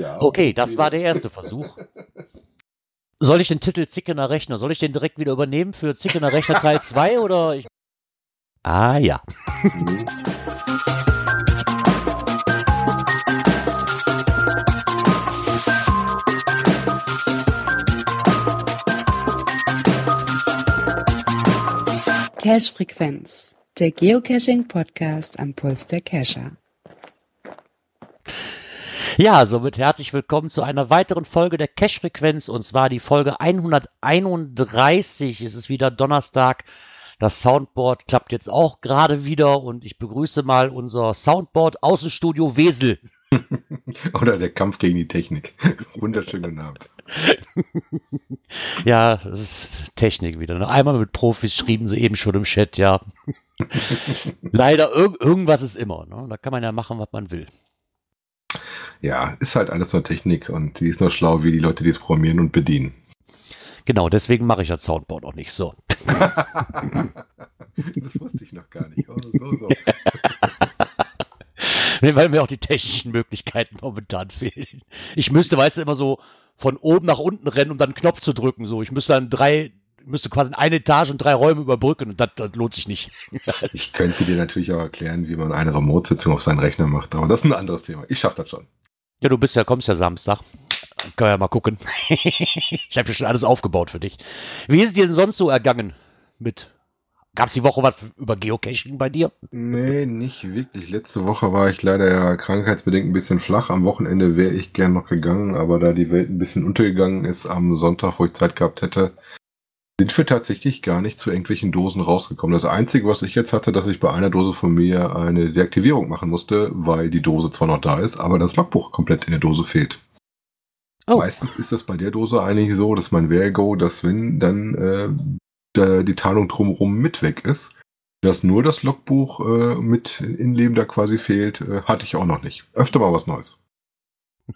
Ja, okay, das war der erste Versuch. Soll ich den Titel Zickener Rechner, soll ich den direkt wieder übernehmen für Zickener Rechner Teil 2 oder? Ich... Ah ja. Cache Frequenz, der Geocaching Podcast am Puls der Cacher. Ja, somit herzlich willkommen zu einer weiteren Folge der Cache-Frequenz und zwar die Folge 131. Es ist wieder Donnerstag. Das Soundboard klappt jetzt auch gerade wieder und ich begrüße mal unser Soundboard Außenstudio Wesel. Oder der Kampf gegen die Technik. Wunderschönen Abend. ja, das ist Technik wieder. Ne? Einmal mit Profis schrieben sie eben schon im Chat, ja. Leider, irg irgendwas ist immer. Ne? Da kann man ja machen, was man will. Ja, ist halt alles nur Technik und die ist nur schlau wie die Leute, die es programmieren und bedienen. Genau, deswegen mache ich das Soundboard auch nicht so. das wusste ich noch gar nicht. Oh, so, so. nee, weil mir auch die technischen Möglichkeiten momentan fehlen. Ich müsste, weißt du, immer so von oben nach unten rennen, um dann einen Knopf zu drücken. So, ich müsste dann drei, müsste quasi eine Etage und drei Räume überbrücken und das, das lohnt sich nicht. ich könnte dir natürlich auch erklären, wie man eine Remote-Sitzung auf seinen Rechner macht, aber das ist ein anderes Thema. Ich schaffe das schon. Ja, du bist ja, kommst ja Samstag. Können wir ja mal gucken. ich habe ja schon alles aufgebaut für dich. Wie ist dir denn sonst so ergangen mit Gab es die Woche was über Geocaching bei dir? Nee, nicht wirklich. Letzte Woche war ich leider ja krankheitsbedingt ein bisschen flach. Am Wochenende wäre ich gern noch gegangen, aber da die Welt ein bisschen untergegangen ist am Sonntag, wo ich Zeit gehabt hätte, sind wir tatsächlich gar nicht zu irgendwelchen Dosen rausgekommen. Das Einzige, was ich jetzt hatte, dass ich bei einer Dose von mir eine Deaktivierung machen musste, weil die Dose zwar noch da ist, aber das Logbuch komplett in der Dose fehlt. Oh. Meistens ist das bei der Dose eigentlich so, dass mein Vergo, dass wenn dann äh, die Tarnung drumherum mit weg ist. Dass nur das Logbuch äh, mit Inleben da quasi fehlt, äh, hatte ich auch noch nicht. Öfter mal was Neues.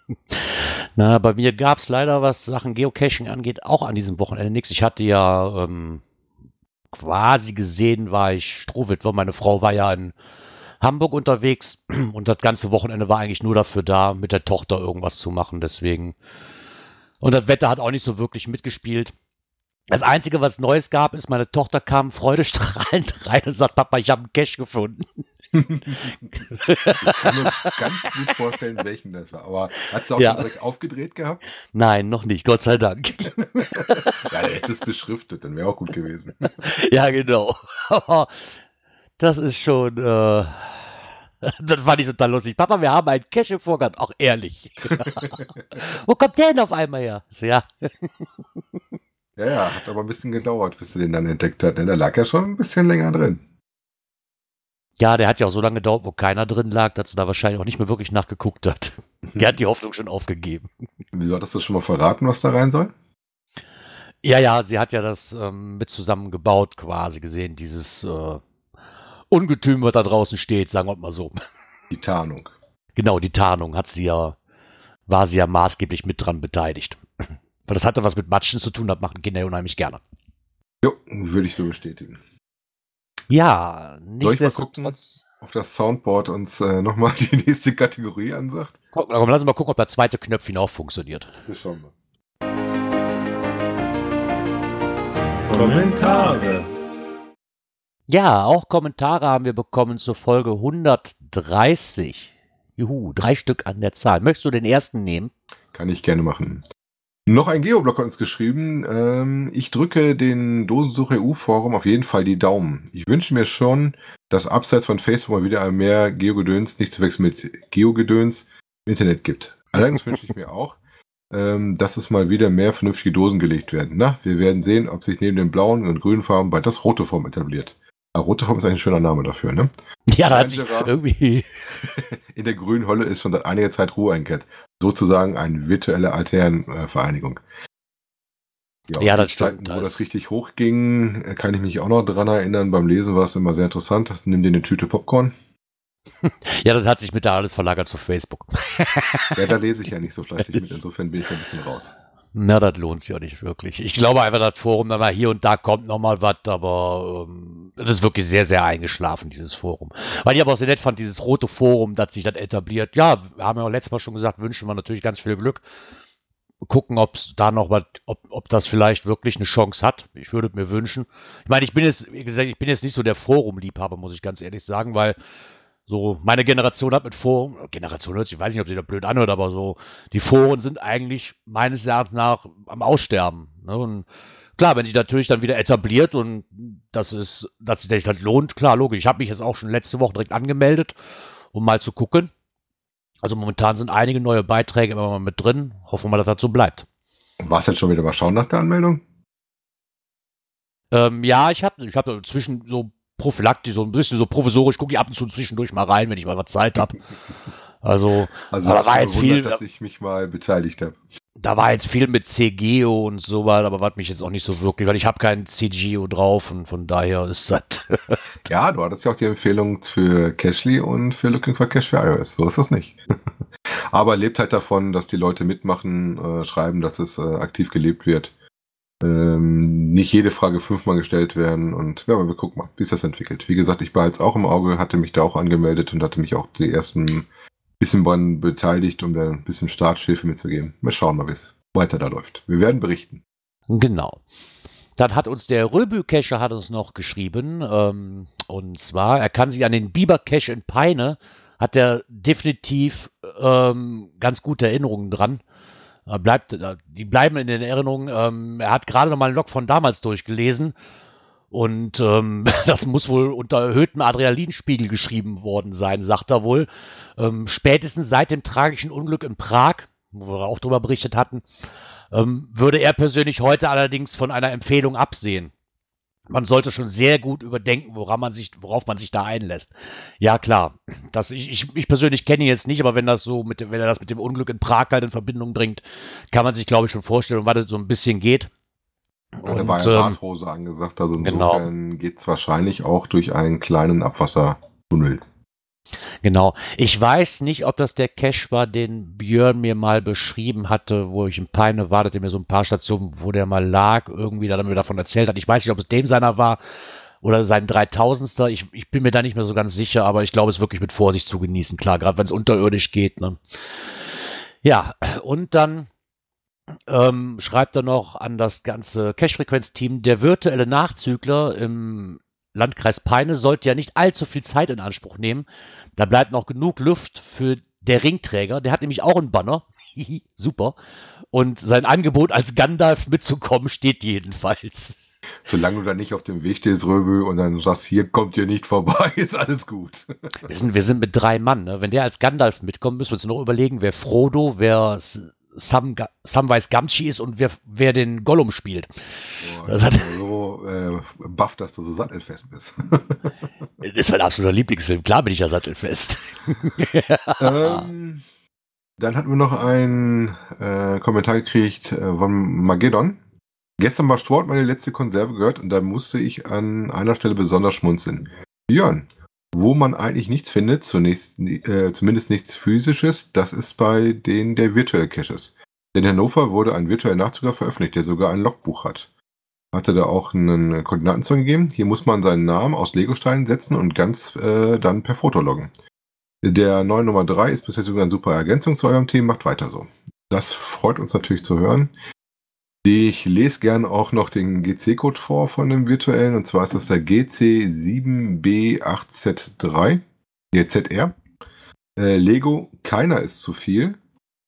Na, bei mir gab es leider, was Sachen Geocaching angeht, auch an diesem Wochenende nichts. Ich hatte ja ähm, quasi gesehen, war ich Strohwitwer. Meine Frau war ja in Hamburg unterwegs und das ganze Wochenende war eigentlich nur dafür da, mit der Tochter irgendwas zu machen. Deswegen. Und das Wetter hat auch nicht so wirklich mitgespielt. Das Einzige, was Neues gab, ist, meine Tochter kam freudestrahlend rein und sagt, Papa, ich habe einen Cash gefunden. Ich kann mir ganz gut vorstellen, welchen das war. Aber hat sie auch ja. schon direkt aufgedreht gehabt? Nein, noch nicht, Gott sei Dank. ja, der hätte es beschriftet, dann wäre auch gut gewesen. ja, genau. das ist schon. Äh, das fand ich total lustig. Papa, wir haben einen Cash im Vorgarten. Auch ehrlich. Wo kommt der denn auf einmal her? Ja. Ja, ja, hat aber ein bisschen gedauert, bis sie den dann entdeckt hat. Denn der lag ja schon ein bisschen länger drin. Ja, der hat ja auch so lange gedauert, wo keiner drin lag, dass sie da wahrscheinlich auch nicht mehr wirklich nachgeguckt hat. Die hat die Hoffnung schon aufgegeben. Wieso hattest du schon mal verraten, was da rein soll? Ja, ja, sie hat ja das ähm, mit zusammengebaut, quasi gesehen, dieses äh, Ungetüm, was da draußen steht, sagen wir mal so. Die Tarnung. Genau, die Tarnung hat sie ja, war sie ja maßgeblich mit dran beteiligt. Weil das hatte was mit Matschen zu tun, das machen Kinder unheimlich gerne. Jo, würde ich so bestätigen. Ja, nichtsdestotrotz. Auf das Soundboard uns äh, nochmal die nächste Kategorie ansagt. Komm, lass uns mal gucken, ob der zweite Knöpfchen auch funktioniert. Wir schauen mal. Kommentare. Ja, auch Kommentare haben wir bekommen zur Folge 130. Juhu, drei Stück an der Zahl. Möchtest du den ersten nehmen? Kann ich gerne machen. Noch ein Geoblock hat uns geschrieben. Ähm, ich drücke den Dosensuch EU-Forum auf jeden Fall die Daumen. Ich wünsche mir schon, dass abseits von Facebook mal wieder mehr Geogedöns, nicht zu wechseln mit Geogedöns, im Internet gibt. Allerdings wünsche ich mir auch, ähm, dass es mal wieder mehr vernünftige Dosen gelegt werden. Na, wir werden sehen, ob sich neben den blauen und grünen Farben bald das rote Form etabliert. Ja, rote Form ist eigentlich ein schöner Name dafür, ne? Ja, da hat sich irgendwie. In der grünen Holle ist schon seit einiger Zeit Ruhe eingekehrt. Sozusagen eine virtuelle Alternvereinigung. Ja, ja das stimmt. Zeiten, wo das richtig hochging, kann ich mich auch noch dran erinnern. Beim Lesen war es immer sehr interessant. Nimm dir eine Tüte Popcorn. Ja, das hat sich mit da alles verlagert zu Facebook. Ja, da lese ich ja nicht so fleißig mit. Insofern bin ich ein bisschen raus. Na, das lohnt sich ja nicht wirklich. Ich glaube einfach, das Forum, mal hier und da kommt nochmal was, aber ähm, das ist wirklich sehr, sehr eingeschlafen, dieses Forum. Weil ich aber auch sehr nett fand, dieses rote Forum, das sich dann etabliert. Ja, wir haben ja auch letztes Mal schon gesagt, wünschen wir natürlich ganz viel Glück. Gucken, ob es da noch was, ob, ob das vielleicht wirklich eine Chance hat. Ich würde mir wünschen. Ich meine, ich bin jetzt, wie gesagt, ich bin jetzt nicht so der Forum-Liebhaber, muss ich ganz ehrlich sagen, weil so, meine Generation hat mit Foren, Generation hört sich, ich weiß nicht, ob sie da blöd anhört, aber so, die Foren sind eigentlich meines Erachtens nach am Aussterben. Ne? Und klar, wenn sich natürlich dann wieder etabliert und das ist, dass sich das lohnt, klar, logisch. Ich habe mich jetzt auch schon letzte Woche direkt angemeldet, um mal zu gucken. Also momentan sind einige neue Beiträge immer mal mit drin. Hoffen wir mal, dass das so bleibt. Warst du jetzt schon wieder mal schauen nach der Anmeldung? Ähm, ja, ich habe ich hab zwischen so prophylaktisch, so ein bisschen so provisorisch, gucke ich ab und zu zwischendurch mal rein, wenn ich mal was Zeit habe. Also, also da war jetzt viel, dass ich mich mal beteiligt habe. Da war jetzt viel mit CGO und so weiter, aber was mich jetzt auch nicht so wirklich, weil ich habe keinen CGO drauf und von daher ist das. ja, du hattest ja auch die Empfehlung für Cashly und für Looking for Cash für iOS. So ist das nicht. aber lebt halt davon, dass die Leute mitmachen, äh, schreiben, dass es äh, aktiv gelebt wird ähm, nicht jede Frage fünfmal gestellt werden und ja, aber wir gucken mal, wie sich das entwickelt. Wie gesagt, ich war jetzt auch im Auge, hatte mich da auch angemeldet und hatte mich auch die ersten bisschen dran beteiligt, um da ein bisschen Starthilfe mitzugeben. Mal schauen mal, wie es weiter da läuft. Wir werden berichten. Genau. Dann hat uns der Röbü-Cacher hat uns noch geschrieben, ähm, und zwar, er kann sich an den Biber-Cache in Peine, hat er definitiv ähm, ganz gute Erinnerungen dran. Äh, bleibt, äh, die bleiben in den Erinnerungen. Ähm, er hat gerade noch mal einen Log von damals durchgelesen. Und ähm, das muss wohl unter erhöhtem Adrenalinspiegel geschrieben worden sein, sagt er wohl. Ähm, spätestens seit dem tragischen Unglück in Prag, wo wir auch darüber berichtet hatten, ähm, würde er persönlich heute allerdings von einer Empfehlung absehen man sollte schon sehr gut überdenken, woran man sich, worauf man sich da einlässt. Ja, klar. Das, ich, ich, ich persönlich kenne ihn jetzt nicht, aber wenn das so mit, wenn er das mit dem Unglück in Prag halt in Verbindung bringt, kann man sich, glaube ich, schon vorstellen, was das so ein bisschen geht. Ja, da war ja Radhose ähm, angesagt, also insofern genau. geht es wahrscheinlich auch durch einen kleinen Abwassertunnel. Genau. Ich weiß nicht, ob das der Cache war, den Björn mir mal beschrieben hatte, wo ich in Peine war, der mir so ein paar Stationen, wo der mal lag, irgendwie da mir davon erzählt hat. Ich weiß nicht, ob es dem seiner war oder sein 3000. Ich, ich bin mir da nicht mehr so ganz sicher, aber ich glaube, es wirklich mit Vorsicht zu genießen. Klar, gerade wenn es unterirdisch geht. Ne? Ja, und dann ähm, schreibt er noch an das ganze Cache-Frequenz-Team, der virtuelle Nachzügler im Landkreis Peine sollte ja nicht allzu viel Zeit in Anspruch nehmen. Da bleibt noch genug Luft für der Ringträger. Der hat nämlich auch einen Banner. Super. Und sein Angebot als Gandalf mitzukommen steht jedenfalls. Solange du da nicht auf dem Weg stehst, Röbel, und dann sagst, hier kommt ihr nicht vorbei, ist alles gut. Wir sind, wir sind mit drei Mann. Ne? Wenn der als Gandalf mitkommt, müssen wir uns noch überlegen, wer Frodo, wer Sam, Samwise Gamgee ist und wer, wer den Gollum spielt. Boah, das hat, so äh, buff, dass du so sattelfest bist. das ist mein absoluter Lieblingsfilm. Klar bin ich ja sattelfest. ähm, dann hatten wir noch einen äh, Kommentar gekriegt äh, von Magedon. Gestern war Sport meine letzte Konserve gehört und da musste ich an einer Stelle besonders schmunzeln. Björn, wo man eigentlich nichts findet, zunächst, äh, zumindest nichts physisches, das ist bei den der Virtual Caches. In Hannover wurde ein virtueller Nachzüger veröffentlicht, der sogar ein Logbuch hat. Hatte da auch einen Koordinaten gegeben. Hier muss man seinen Namen aus Legosteinen setzen und ganz äh, dann per Foto loggen. Der neue Nummer 3 ist bisher sogar eine super Ergänzung zu eurem Team, macht weiter so. Das freut uns natürlich zu hören. Ich lese gern auch noch den GC-Code vor von dem virtuellen, und zwar ist das der GC7B8Z3, der ZR. Äh, Lego, keiner ist zu viel.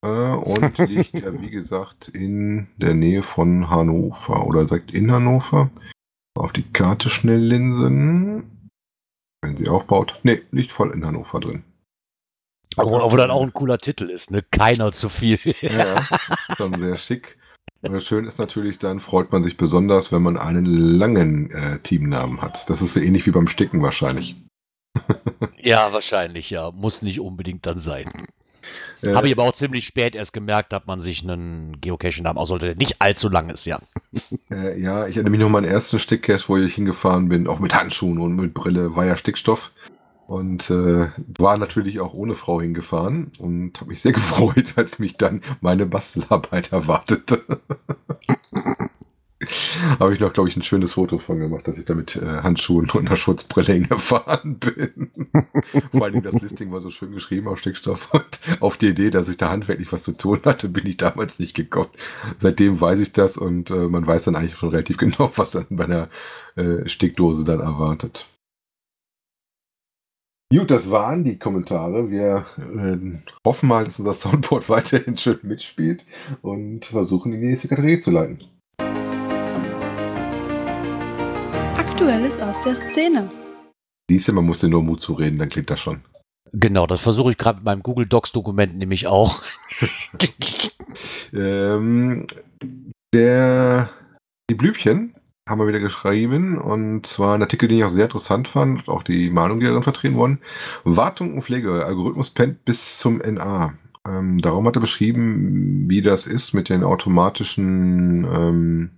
Äh, und liegt ja, wie gesagt, in der Nähe von Hannover oder direkt in Hannover. Auf die Karte schnell linsen. Wenn sie aufbaut. Ne, liegt voll in Hannover drin. Obwohl, obwohl dann auch ein cooler Titel ist, ne? Keiner zu viel. ja, schon sehr schick. Schön ist natürlich, dann freut man sich besonders, wenn man einen langen äh, Teamnamen hat. Das ist so ähnlich wie beim Sticken wahrscheinlich. ja, wahrscheinlich, ja. Muss nicht unbedingt dann sein. Äh, Habe ich aber auch ziemlich spät erst gemerkt, dass man sich einen Geocaching-Namen aussollte, der nicht allzu lang ist, ja. Äh, ja, ich erinnere mich noch an meinen ersten Stickcache, wo ich hingefahren bin, auch mit Handschuhen und mit Brille, war ja Stickstoff. Und äh, war natürlich auch ohne Frau hingefahren und habe mich sehr gefreut, als mich dann meine Bastelarbeit erwartete. Habe ich noch, glaube ich, ein schönes Foto von gemacht, dass ich da mit äh, Handschuhen und einer Schutzbrille hingefahren bin. Vor allem das Listing war so schön geschrieben auf Stickstoff. Und auf die Idee, dass ich da handwerklich was zu tun hatte, bin ich damals nicht gekommen. Seitdem weiß ich das und äh, man weiß dann eigentlich schon relativ genau, was dann bei einer äh, Stickdose dann erwartet. Gut, das waren die Kommentare. Wir äh, hoffen mal, dass unser Soundboard weiterhin schön mitspielt und versuchen, in die nächste Kategorie zu leiten. Aktuelles aus der Szene. Siehst du, man muss dir nur Mut zureden, dann klingt das schon. Genau, das versuche ich gerade mit meinem Google Docs-Dokument nämlich auch. ähm, der, die Blübchen haben wir wieder geschrieben und zwar ein Artikel, den ich auch sehr interessant fand, auch die Meinung, die darin vertreten wurden. Wartung und Pflege, Algorithmus pennt bis zum NA. Ähm, darum hat er beschrieben, wie das ist mit den automatischen ähm,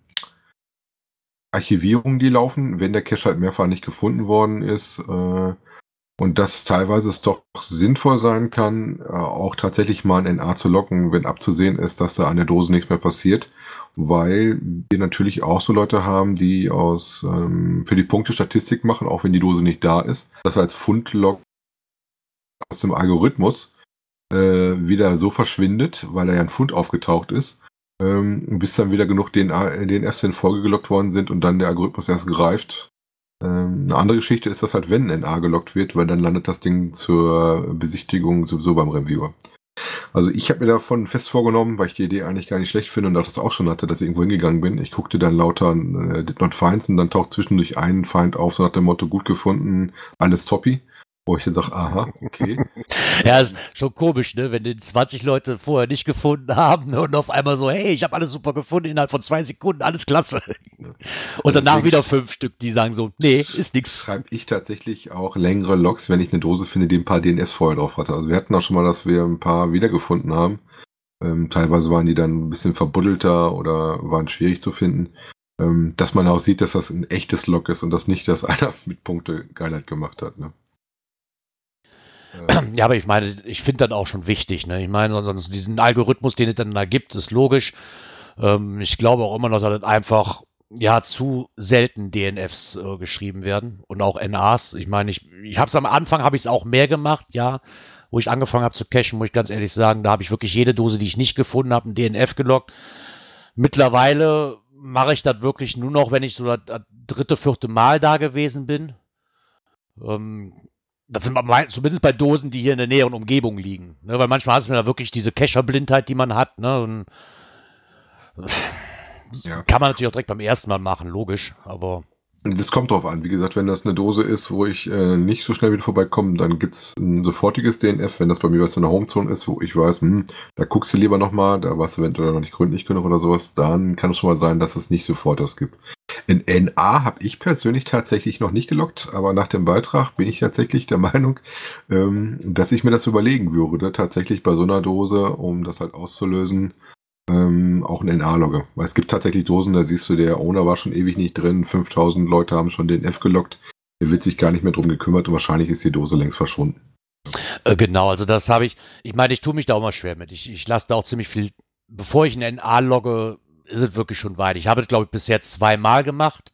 Archivierungen, die laufen, wenn der Cache halt mehrfach nicht gefunden worden ist. Äh, und dass teilweise es doch sinnvoll sein kann, äh, auch tatsächlich mal ein NA zu locken, wenn abzusehen ist, dass da an der Dose nichts mehr passiert. Weil wir natürlich auch so Leute haben, die aus ähm, für die Punkte Statistik machen, auch wenn die Dose nicht da ist. Das als Fundlog aus dem Algorithmus äh, wieder so verschwindet, weil da ja ein Fund aufgetaucht ist, ähm, bis dann wieder genug DNA, DNFs in Folge gelockt worden sind und dann der Algorithmus erst greift. Ähm, eine andere Geschichte ist, dass halt wenn ein NA gelockt wird, weil dann landet das Ding zur Besichtigung sowieso beim Reviewer. Also ich habe mir davon fest vorgenommen, weil ich die Idee eigentlich gar nicht schlecht finde und auch das auch schon hatte, dass ich irgendwo hingegangen bin. Ich guckte dann lauter äh, Did Not Finds und dann taucht zwischendurch ein Feind auf, so nach dem Motto, gut gefunden, alles Toppi. Wo ich dann sage, aha, okay. ja, ist schon komisch, ne? Wenn den 20 Leute vorher nicht gefunden haben und auf einmal so, hey, ich habe alles super gefunden, innerhalb von zwei Sekunden, alles klasse. Und Also danach wieder fünf Stück, die sagen so, nee, ist nix. Schreibe ich tatsächlich auch längere Logs, wenn ich eine Dose finde, die ein paar DNFs vorher drauf hatte. Also wir hatten auch schon mal, dass wir ein paar wiedergefunden haben. Ähm, teilweise waren die dann ein bisschen verbuddelter oder waren schwierig zu finden. Ähm, dass man auch sieht, dass das ein echtes Log ist und das nicht, dass einer mit Punkte Geilheit gemacht hat. Ne? Ja, aber ich meine, ich finde dann auch schon wichtig, ne? Ich meine, sonst diesen Algorithmus, den es dann da gibt, ist logisch. Ähm, ich glaube auch immer noch, dass das einfach ja zu selten DNFs äh, geschrieben werden und auch NAs. Ich meine, ich, ich habe es am Anfang habe ich es auch mehr gemacht, ja, wo ich angefangen habe zu cachen, muss ich ganz ehrlich sagen, da habe ich wirklich jede Dose, die ich nicht gefunden habe, ein DNF gelockt. Mittlerweile mache ich das wirklich nur noch, wenn ich so das, das dritte, vierte Mal da gewesen bin. Ähm, das sind bei- zumindest bei Dosen, die hier in der näheren Umgebung liegen. Ne? Weil manchmal hat man da wirklich diese Kescherblindheit, die man hat. Ne? Und Ja. Kann man natürlich auch direkt beim ersten Mal machen, logisch. Aber Das kommt drauf an. Wie gesagt, wenn das eine Dose ist, wo ich äh, nicht so schnell wieder vorbeikomme, dann gibt's ein sofortiges DNF. Wenn das bei mir was in der Homezone ist, wo ich weiß, hm, da guckst du lieber nochmal, da warst du eventuell noch nicht gründlich genug oder sowas, dann kann es schon mal sein, dass es nicht sofort das gibt. In NA habe ich persönlich tatsächlich noch nicht gelockt, aber nach dem Beitrag bin ich tatsächlich der Meinung, ähm, dass ich mir das überlegen würde, tatsächlich bei so einer Dose, um das halt auszulösen, ähm, auch ein NA-Logge. Weil es gibt tatsächlich Dosen, da siehst du, der Owner war schon ewig nicht drin, 5000 Leute haben schon den F gelockt, der wird sich gar nicht mehr drum gekümmert und wahrscheinlich ist die Dose längst verschwunden. äh, genau, also das habe ich. Ich meine, ich tue mich da auch mal schwer mit. Ich, ich lasse da auch ziemlich viel. Bevor ich ein NA logge, ist es wirklich schon weit. Ich habe es, glaube ich, bisher zweimal gemacht.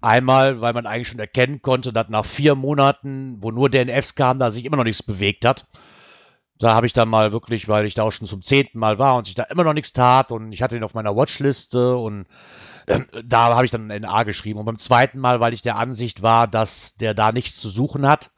Einmal, weil man eigentlich schon erkennen konnte, dass nach vier Monaten, wo nur DNFs kamen, da sich immer noch nichts bewegt hat. Da habe ich dann mal wirklich, weil ich da auch schon zum zehnten Mal war und sich da immer noch nichts tat und ich hatte ihn auf meiner Watchliste und ähm, da habe ich dann ein NA geschrieben. Und beim zweiten Mal, weil ich der Ansicht war, dass der da nichts zu suchen hat.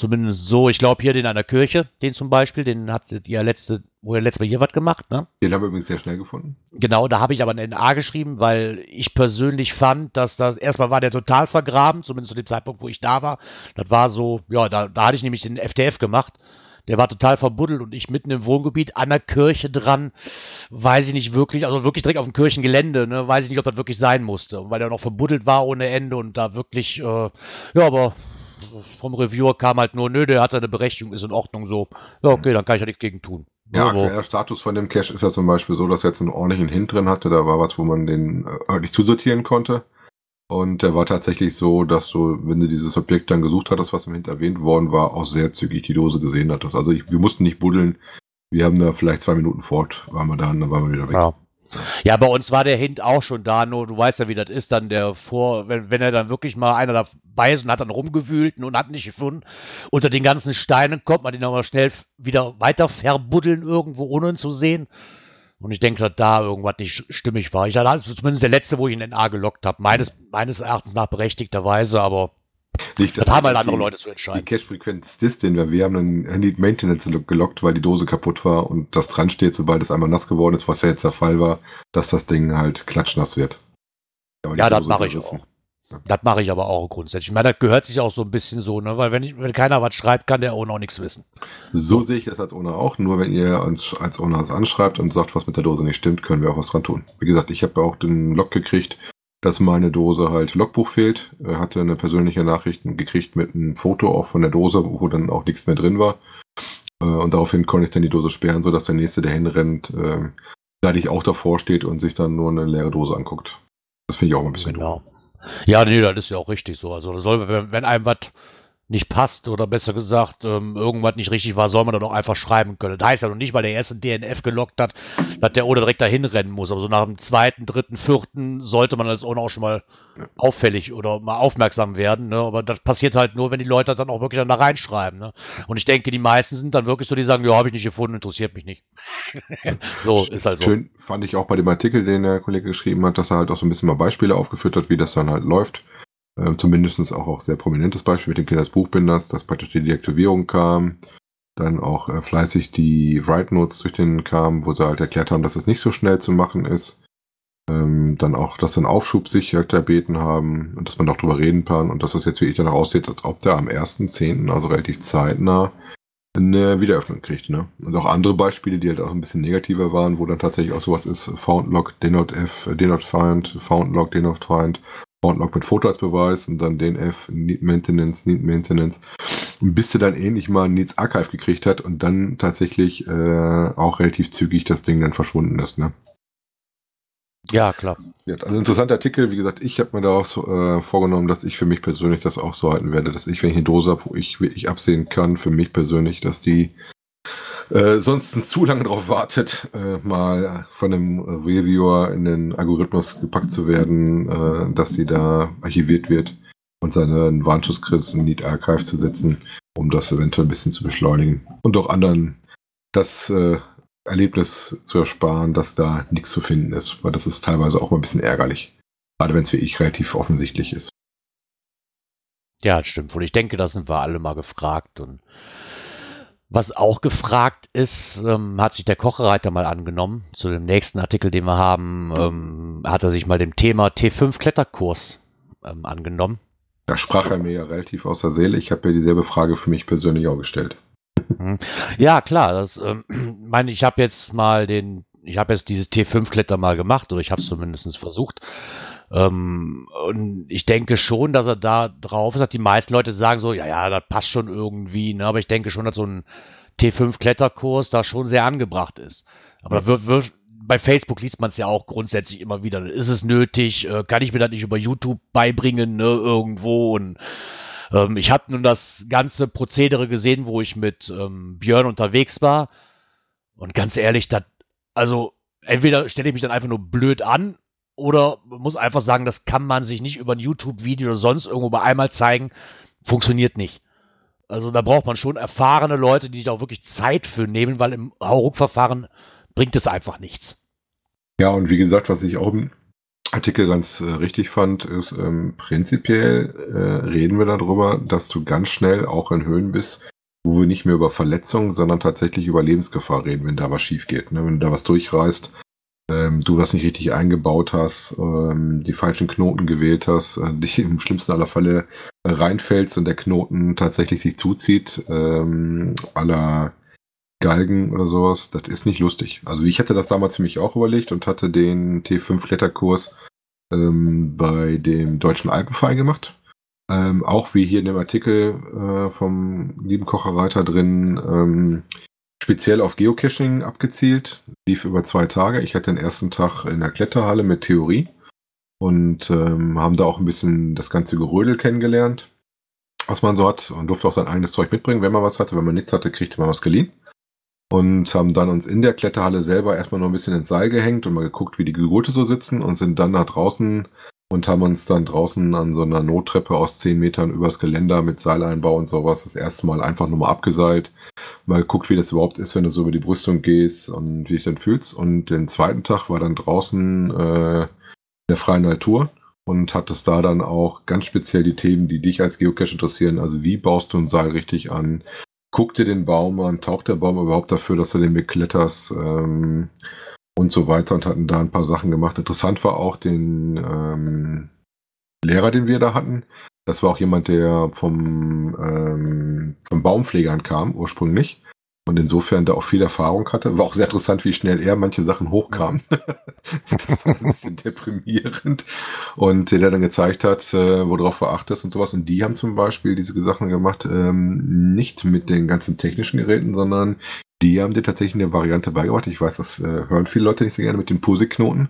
Zumindest so, ich glaube hier den an der Kirche, den zum Beispiel, den hattet ihr letzte, wo ihr letztes Mal hier was gemacht, ne? Den haben wir übrigens sehr schnell gefunden. Genau, da habe ich aber ein NA geschrieben, weil ich persönlich fand, dass das, erstmal war der total vergraben, zumindest zu dem Zeitpunkt, wo ich da war. Das war so, ja, da, da hatte ich nämlich den FTF gemacht. Der war total verbuddelt und ich mitten im Wohngebiet an der Kirche dran, weiß ich nicht wirklich, also wirklich direkt auf dem Kirchengelände, ne, weiß ich nicht, ob das wirklich sein musste, weil der noch verbuddelt war ohne Ende und da wirklich, äh, ja, aber vom Reviewer kam halt nur, nö, der hat seine Berechtigung, ist in Ordnung so. Ja, okay, dann kann ich ja nichts gegen tun. Ja, aber, aktueller Status von dem Cache ist ja zum Beispiel so, dass er jetzt einen ordentlichen Hint drin hatte. Da war was, wo man den äh, ordentlich zusortieren konnte. Und der war tatsächlich so, dass du, wenn du dieses Objekt dann gesucht hattest, was im Hinter erwähnt worden war, auch sehr zügig die Dose gesehen hattest. Also ich, wir mussten nicht buddeln. Wir haben da vielleicht zwei Minuten fort, waren wir da und dann waren wir wieder weg. Ja. Ja, bei uns war der Hint auch schon da, nur du weißt ja, wie das ist, dann der vor, wenn, wenn er dann wirklich mal einer dabei ist und hat dann rumgewühlt und hat nicht gefunden, unter den ganzen Steinen kommt man den aber schnell wieder weiter verbuddeln irgendwo, ohne ihn zu sehen. Und ich denke, dass da irgendwas nicht stimmig war. Ich hatte also zumindest der letzte, wo ich ihn in A gelockt habe. Meines, meines Erachtens nach berechtigterweise, aber Nicht, das haben halt die- andere Leute zu Die entscheiden. Cache-Frequenz ist den, weil wir haben einen Need Maintenance gelockt, weil die Dose kaputt war und das dran steht, sobald es einmal nass geworden ist, was ja jetzt der Fall war, dass das Ding halt klatschnass wird. Aber die Ja, das mache ich auch. Das mache ich aber auch grundsätzlich. Ich meine, das gehört sich auch so ein bisschen so, ne? Weil wenn, ich, wenn keiner was schreibt, kann der auch noch nichts wissen. So sehe ich das als Owner auch. Nur wenn ihr uns als Owner anschreibt und sagt, was mit der Dose nicht stimmt, können wir auch was dran tun. Wie gesagt, ich habe auch den Log gekriegt, dass meine Dose halt Logbuch fehlt. Er hatte eine persönliche Nachricht gekriegt mit einem Foto auch von der Dose, wo dann auch nichts mehr drin war. Äh, Und daraufhin konnte ich dann die Dose sperren, sodass der Nächste, der hinrennt, äh, gleich auch davor steht und sich dann nur eine leere Dose anguckt. Das finde ich auch mal ein bisschen doof. Genau. Ja, nee, das ist ja auch richtig so. Also soll, wenn, wenn einem was nicht passt oder besser gesagt, ähm, irgendwas nicht richtig war, soll man dann auch einfach schreiben können. Das heißt ja noch nicht, weil der erste DNF gelockt hat, dass der oder direkt dahin rennen muss. Aber so nach dem zweiten, dritten, vierten sollte man als Owner auch schon mal auffällig oder mal aufmerksam werden. Ne? Aber das passiert halt nur, wenn die Leute dann auch wirklich dann da reinschreiben. Ne? Und ich denke, die meisten sind dann wirklich so, die sagen, ja, habe ich nicht gefunden, interessiert mich nicht. so, ist halt so. Schön fand ich auch bei dem Artikel, den der Kollege geschrieben hat, dass er halt auch so ein bisschen mal Beispiele aufgeführt hat, wie das dann halt läuft. Ähm, Zumindest auch, auch sehr prominentes Beispiel mit dem Kinders Buchbinders, dass praktisch die Deaktivierung kam. Dann auch äh, fleißig die Write Notes durch den kamen, wo sie halt erklärt haben, dass es nicht so schnell zu machen ist. Ähm, dann auch, dass dann Aufschub sich halt erbeten haben und dass man doch drüber reden kann und dass es jetzt wirklich danach aussieht, als ob der am 1.10., also relativ zeitnah, eine Wiederöffnung kriegt. Ne? Und auch andere Beispiele, die halt auch ein bisschen negativer waren, wo dann tatsächlich auch sowas ist, Found Log, Denot F, äh, Denot Find, Found Log, Denot Find, Found Log mit Foto als Beweis und dann DNF, Need Maintenance, Need Maintenance. Und bis der dann ähnlich mal ein Needs Archive gekriegt hat und dann tatsächlich äh, auch relativ zügig das Ding dann verschwunden ist. Ne? Ja, klar. Ja, also interessanter Artikel. Wie gesagt, ich habe mir daraus äh, vorgenommen, dass ich für mich persönlich das auch so halten werde, dass ich, wenn ich eine Dose habe, wo ich wirklich absehen kann, für mich persönlich, dass die äh, sonst zu lange darauf wartet, äh, mal von einem Reviewer in den Algorithmus gepackt zu werden, äh, dass die da archiviert wird und dann einen Warnschuss kriegst, ein Need Archive zu setzen, um das eventuell ein bisschen zu beschleunigen und auch anderen das äh, Erlebnis zu ersparen, dass da nichts zu finden ist, weil das ist teilweise auch mal ein bisschen ärgerlich. Gerade wenn es wie ich relativ offensichtlich ist. Ja, das stimmt wohl. Ich denke, da sind wir alle mal gefragt. Und was auch gefragt ist, ähm, hat sich der Kochereiter mal angenommen. Zu dem nächsten Artikel, den wir haben, ähm, hat er sich mal dem Thema T5 Kletterkurs ähm, angenommen. Da sprach er mir ja relativ aus der Seele. Ich habe ja dieselbe Frage für mich persönlich auch gestellt. Ja, klar. Das, ähm, meine, ich habe jetzt mal den, ich habe jetzt dieses T5-Kletter mal gemacht oder ich habe es zumindest versucht. Ähm, und ich denke schon, dass er da drauf ist. Die meisten Leute sagen so, ja, ja, das passt schon irgendwie. Ne? Aber ich denke schon, dass so ein T5-Kletterkurs da schon sehr angebracht ist. Aber wird, wird, bei Facebook liest man es ja auch grundsätzlich immer wieder. Ist es nötig? Äh, kann ich mir das nicht über YouTube beibringen, ne, irgendwo? Und ähm, ich habe nun das ganze Prozedere gesehen, wo ich mit ähm, Björn unterwegs war. Und ganz ehrlich, das, also entweder stelle ich mich dann einfach nur blöd an oder muss einfach sagen, das kann man sich nicht über ein YouTube-Video oder sonst irgendwo bei einmal zeigen. Funktioniert nicht. Also da braucht man schon erfahrene Leute, die sich auch wirklich Zeit für nehmen, weil im Hauruck-Verfahren bringt es einfach nichts. Ja, und wie gesagt, was ich auch im Artikel ganz äh, richtig fand, ist, ähm, prinzipiell äh, reden wir darüber, dass du ganz schnell auch in Höhen bist, wo wir nicht mehr über Verletzungen, sondern tatsächlich über Lebensgefahr reden, wenn da was schief geht. Ne? Wenn du da was durchreißt, ähm, du das nicht richtig eingebaut hast, ähm, die falschen Knoten gewählt hast, äh, dich im schlimmsten aller Fälle reinfällst und der Knoten tatsächlich sich zuzieht, ähm, aller Galgen oder sowas, das ist nicht lustig. Also ich hatte das damals mich auch überlegt und hatte den T5-Kletterkurs ähm, bei dem Deutschen Alpenverein gemacht. Ähm, auch wie hier in dem Artikel äh, vom lieben Kocherreiter drin, ähm, speziell auf Geocaching abgezielt. Lief über zwei Tage. Ich hatte den ersten Tag in der Kletterhalle mit Theorie. und ähm, haben da auch ein bisschen das ganze Gerödel kennengelernt, was man so hat und durfte auch sein eigenes Zeug mitbringen, wenn man was hatte. Wenn man nichts hatte, kriegte man was geliehen. Und haben dann uns in der Kletterhalle selber erstmal noch ein bisschen ins Seil gehängt und mal geguckt, wie die Gurte so sitzen und sind dann nach draußen und haben uns dann draußen an so einer Nottreppe aus 10 Metern übers Geländer mit Seileinbau und sowas das erste Mal einfach nur mal abgeseilt. Mal geguckt, wie das überhaupt ist, wenn du so über die Brüstung gehst und wie dich dann fühlst. Und den zweiten Tag war dann draußen äh, in der freien Natur und hattest da dann auch ganz speziell die Themen, die dich als Geocache interessieren. Also wie baust du ein Seil richtig an? Guck dir den Baum an, taucht der Baum überhaupt dafür, dass du den bekletterst? Ähm, und so weiter und hatten da ein paar Sachen gemacht. Interessant war auch den ähm, Lehrer, den wir da hatten. Das war auch jemand, der vom, ähm, vom Baumpflegern kam, ursprünglich. Und insofern da auch viel Erfahrung hatte. War auch sehr interessant, wie schnell er manche Sachen hochkam. das war ein bisschen deprimierend. Und der dann gezeigt hat, äh, worauf du achtest und sowas. Und die haben zum Beispiel diese Sachen gemacht, ähm, nicht mit den ganzen technischen Geräten, sondern die haben dir tatsächlich eine Variante beigebracht. Ich weiß, das äh, hören viele Leute nicht so gerne mit den Pusiknoten,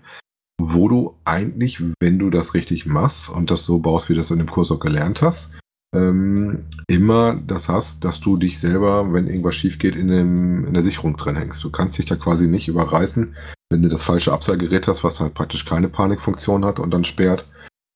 wo du eigentlich, wenn du das richtig machst und das so baust, wie du das in dem Kurs auch gelernt hast, ähm, immer das hast, dass du dich selber, wenn irgendwas schief geht, in, dem, in der Sicherung drin hängst. Du kannst dich da quasi nicht überreißen, wenn du das falsche Abseilgerät hast, was halt praktisch keine Panikfunktion hat und dann sperrt,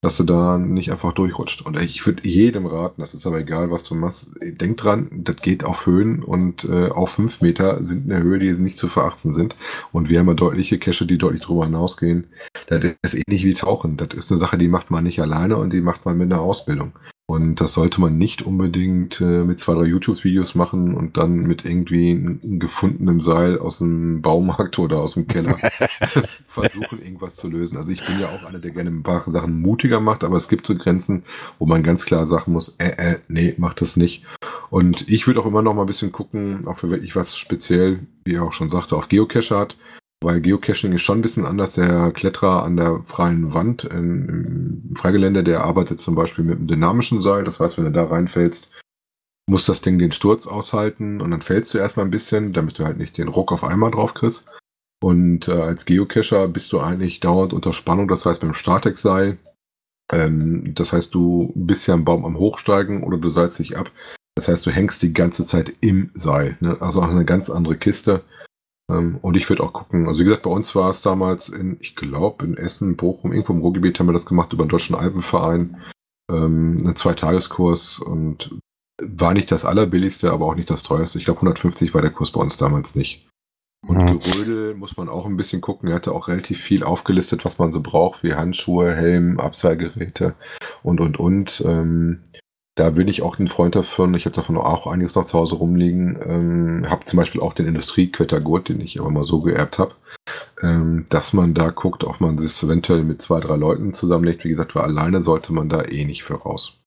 dass du da nicht einfach durchrutscht. Und ich würde jedem raten, das ist aber egal, was du machst, denk dran, das geht auf Höhen und äh, auf fünf Meter sind eine Höhe, die nicht zu verachten sind. Und wir haben ja deutliche Cache, die deutlich drüber hinausgehen. Das ist ähnlich wie Tauchen. Das ist eine Sache, die macht man nicht alleine und die macht man mit einer Ausbildung. Und das sollte man nicht unbedingt äh, mit zwei, drei YouTube-Videos machen und dann mit irgendwie einem gefundenen Seil aus dem Baumarkt oder aus dem Keller versuchen, irgendwas zu lösen. Also ich bin ja auch einer, der gerne ein paar Sachen mutiger macht, aber es gibt so Grenzen, wo man ganz klar sagen muss, äh, äh, nee, mach das nicht. Und ich würde auch immer noch mal ein bisschen gucken, ob wir wirklich was speziell, wie er auch schon sagte, auf Geocache hat. Weil Geocaching ist schon ein bisschen anders. Der Kletterer an der freien Wand im, im Freigelände, der arbeitet zum Beispiel mit einem dynamischen Seil. Das heißt, wenn du da reinfällst, muss das Ding den Sturz aushalten und dann fällst du erstmal ein bisschen, damit du halt nicht den Ruck auf einmal drauf kriegst. Und äh, als Geocacher bist du eigentlich dauernd unter Spannung, das heißt beim Statikseil. Ähm, das heißt, du bist ja am Baum am Hochsteigen oder du seilst dich ab. Das heißt, du hängst die ganze Zeit im Seil. Ne? Also auch eine ganz andere Kiste. Ähm, und ich würde auch gucken, also wie gesagt, bei uns war es damals in, ich glaube, in Essen, Bochum, irgendwo im Ruhrgebiet haben wir das gemacht über den Deutschen Alpenverein. Ähm, ein Zweitageskurs und war nicht das allerbilligste, aber auch nicht das teuerste. Ich glaube, 150 war der Kurs bei uns damals nicht. Und mhm. Gerödel muss man auch ein bisschen gucken. Er hatte auch relativ viel aufgelistet, was man so braucht, wie Handschuhe, Helm, Abseilgeräte und, und, und. Ähm, da bin ich auch ein Freund davon. Ich habe davon auch einiges noch zu Hause rumliegen. Ähm, habe zum Beispiel auch den Industriequettergurt, den ich aber mal so geerbt habe. Ähm, dass man da guckt, ob man das eventuell mit zwei, drei Leuten zusammenlegt. Wie gesagt, weil alleine sollte man da eh nicht für raus.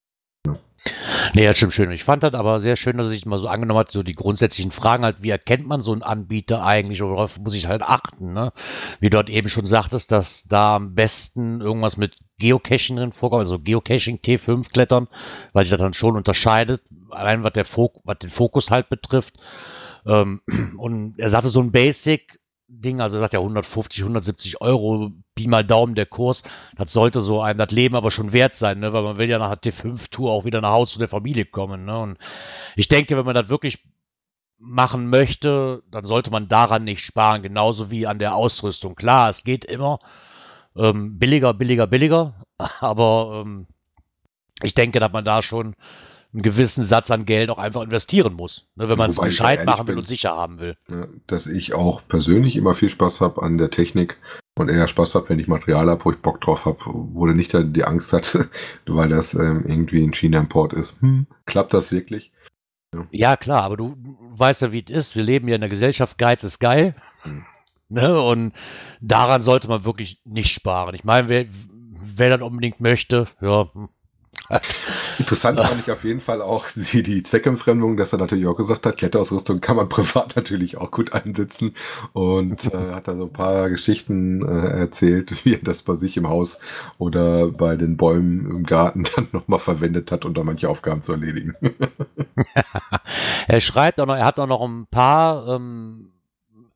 Nee, stimmt schön. Ich fand das aber sehr schön, dass er sich mal so angenommen hat, so die grundsätzlichen Fragen halt, wie erkennt man so einen Anbieter eigentlich, worauf muss ich halt achten, ne? Wie dort eben schon sagtest, dass da am besten irgendwas mit Geocaching drin vorkommt, also Geocaching T5 klettern, weil sich das dann schon unterscheidet, allein was, der Fok was den Fokus halt betrifft. Ähm, und er sagte so ein Basic, Ding, also sagt ja 150, 170 Euro, Pi mal Daumen der Kurs, das sollte so einem das Leben aber schon wert sein, ne? weil man will ja nach der T5-Tour auch wieder nach Hause zu der Familie kommen. Ne? Und ich denke, wenn man das wirklich machen möchte, dann sollte man daran nicht sparen, genauso wie an der Ausrüstung. Klar, es geht immer ähm, billiger, billiger, billiger, aber ähm, ich denke, dass man da schon einen gewissen Satz an Geld auch einfach investieren muss, ne, wenn man es gescheit machen will bin, und sicher haben will. Dass ich auch persönlich immer viel Spaß habe an der Technik und eher Spaß habe, wenn ich Material habe, wo ich Bock drauf habe, wo du nicht die Angst hat, weil das ähm, irgendwie ein China-Import ist. Hm, klappt das wirklich? Ja. ja. klar, aber du weißt ja, wie es ist. Wir leben ja in der Gesellschaft, Geiz ist geil. Hm. Ne? Und daran sollte man wirklich nicht sparen. Ich meine, wer, wer das unbedingt möchte, ja. Interessant fand ich auf jeden Fall auch die, die Zweckentfremdung, dass er natürlich auch gesagt hat, Kletterausrüstung kann man privat natürlich auch gut einsetzen und äh, hat da so ein paar Geschichten äh, erzählt, wie er das bei sich im Haus oder bei den Bäumen im Garten dann nochmal verwendet hat, um da manche Aufgaben zu erledigen. er schreibt auch noch, er hat auch noch ein paar ähm,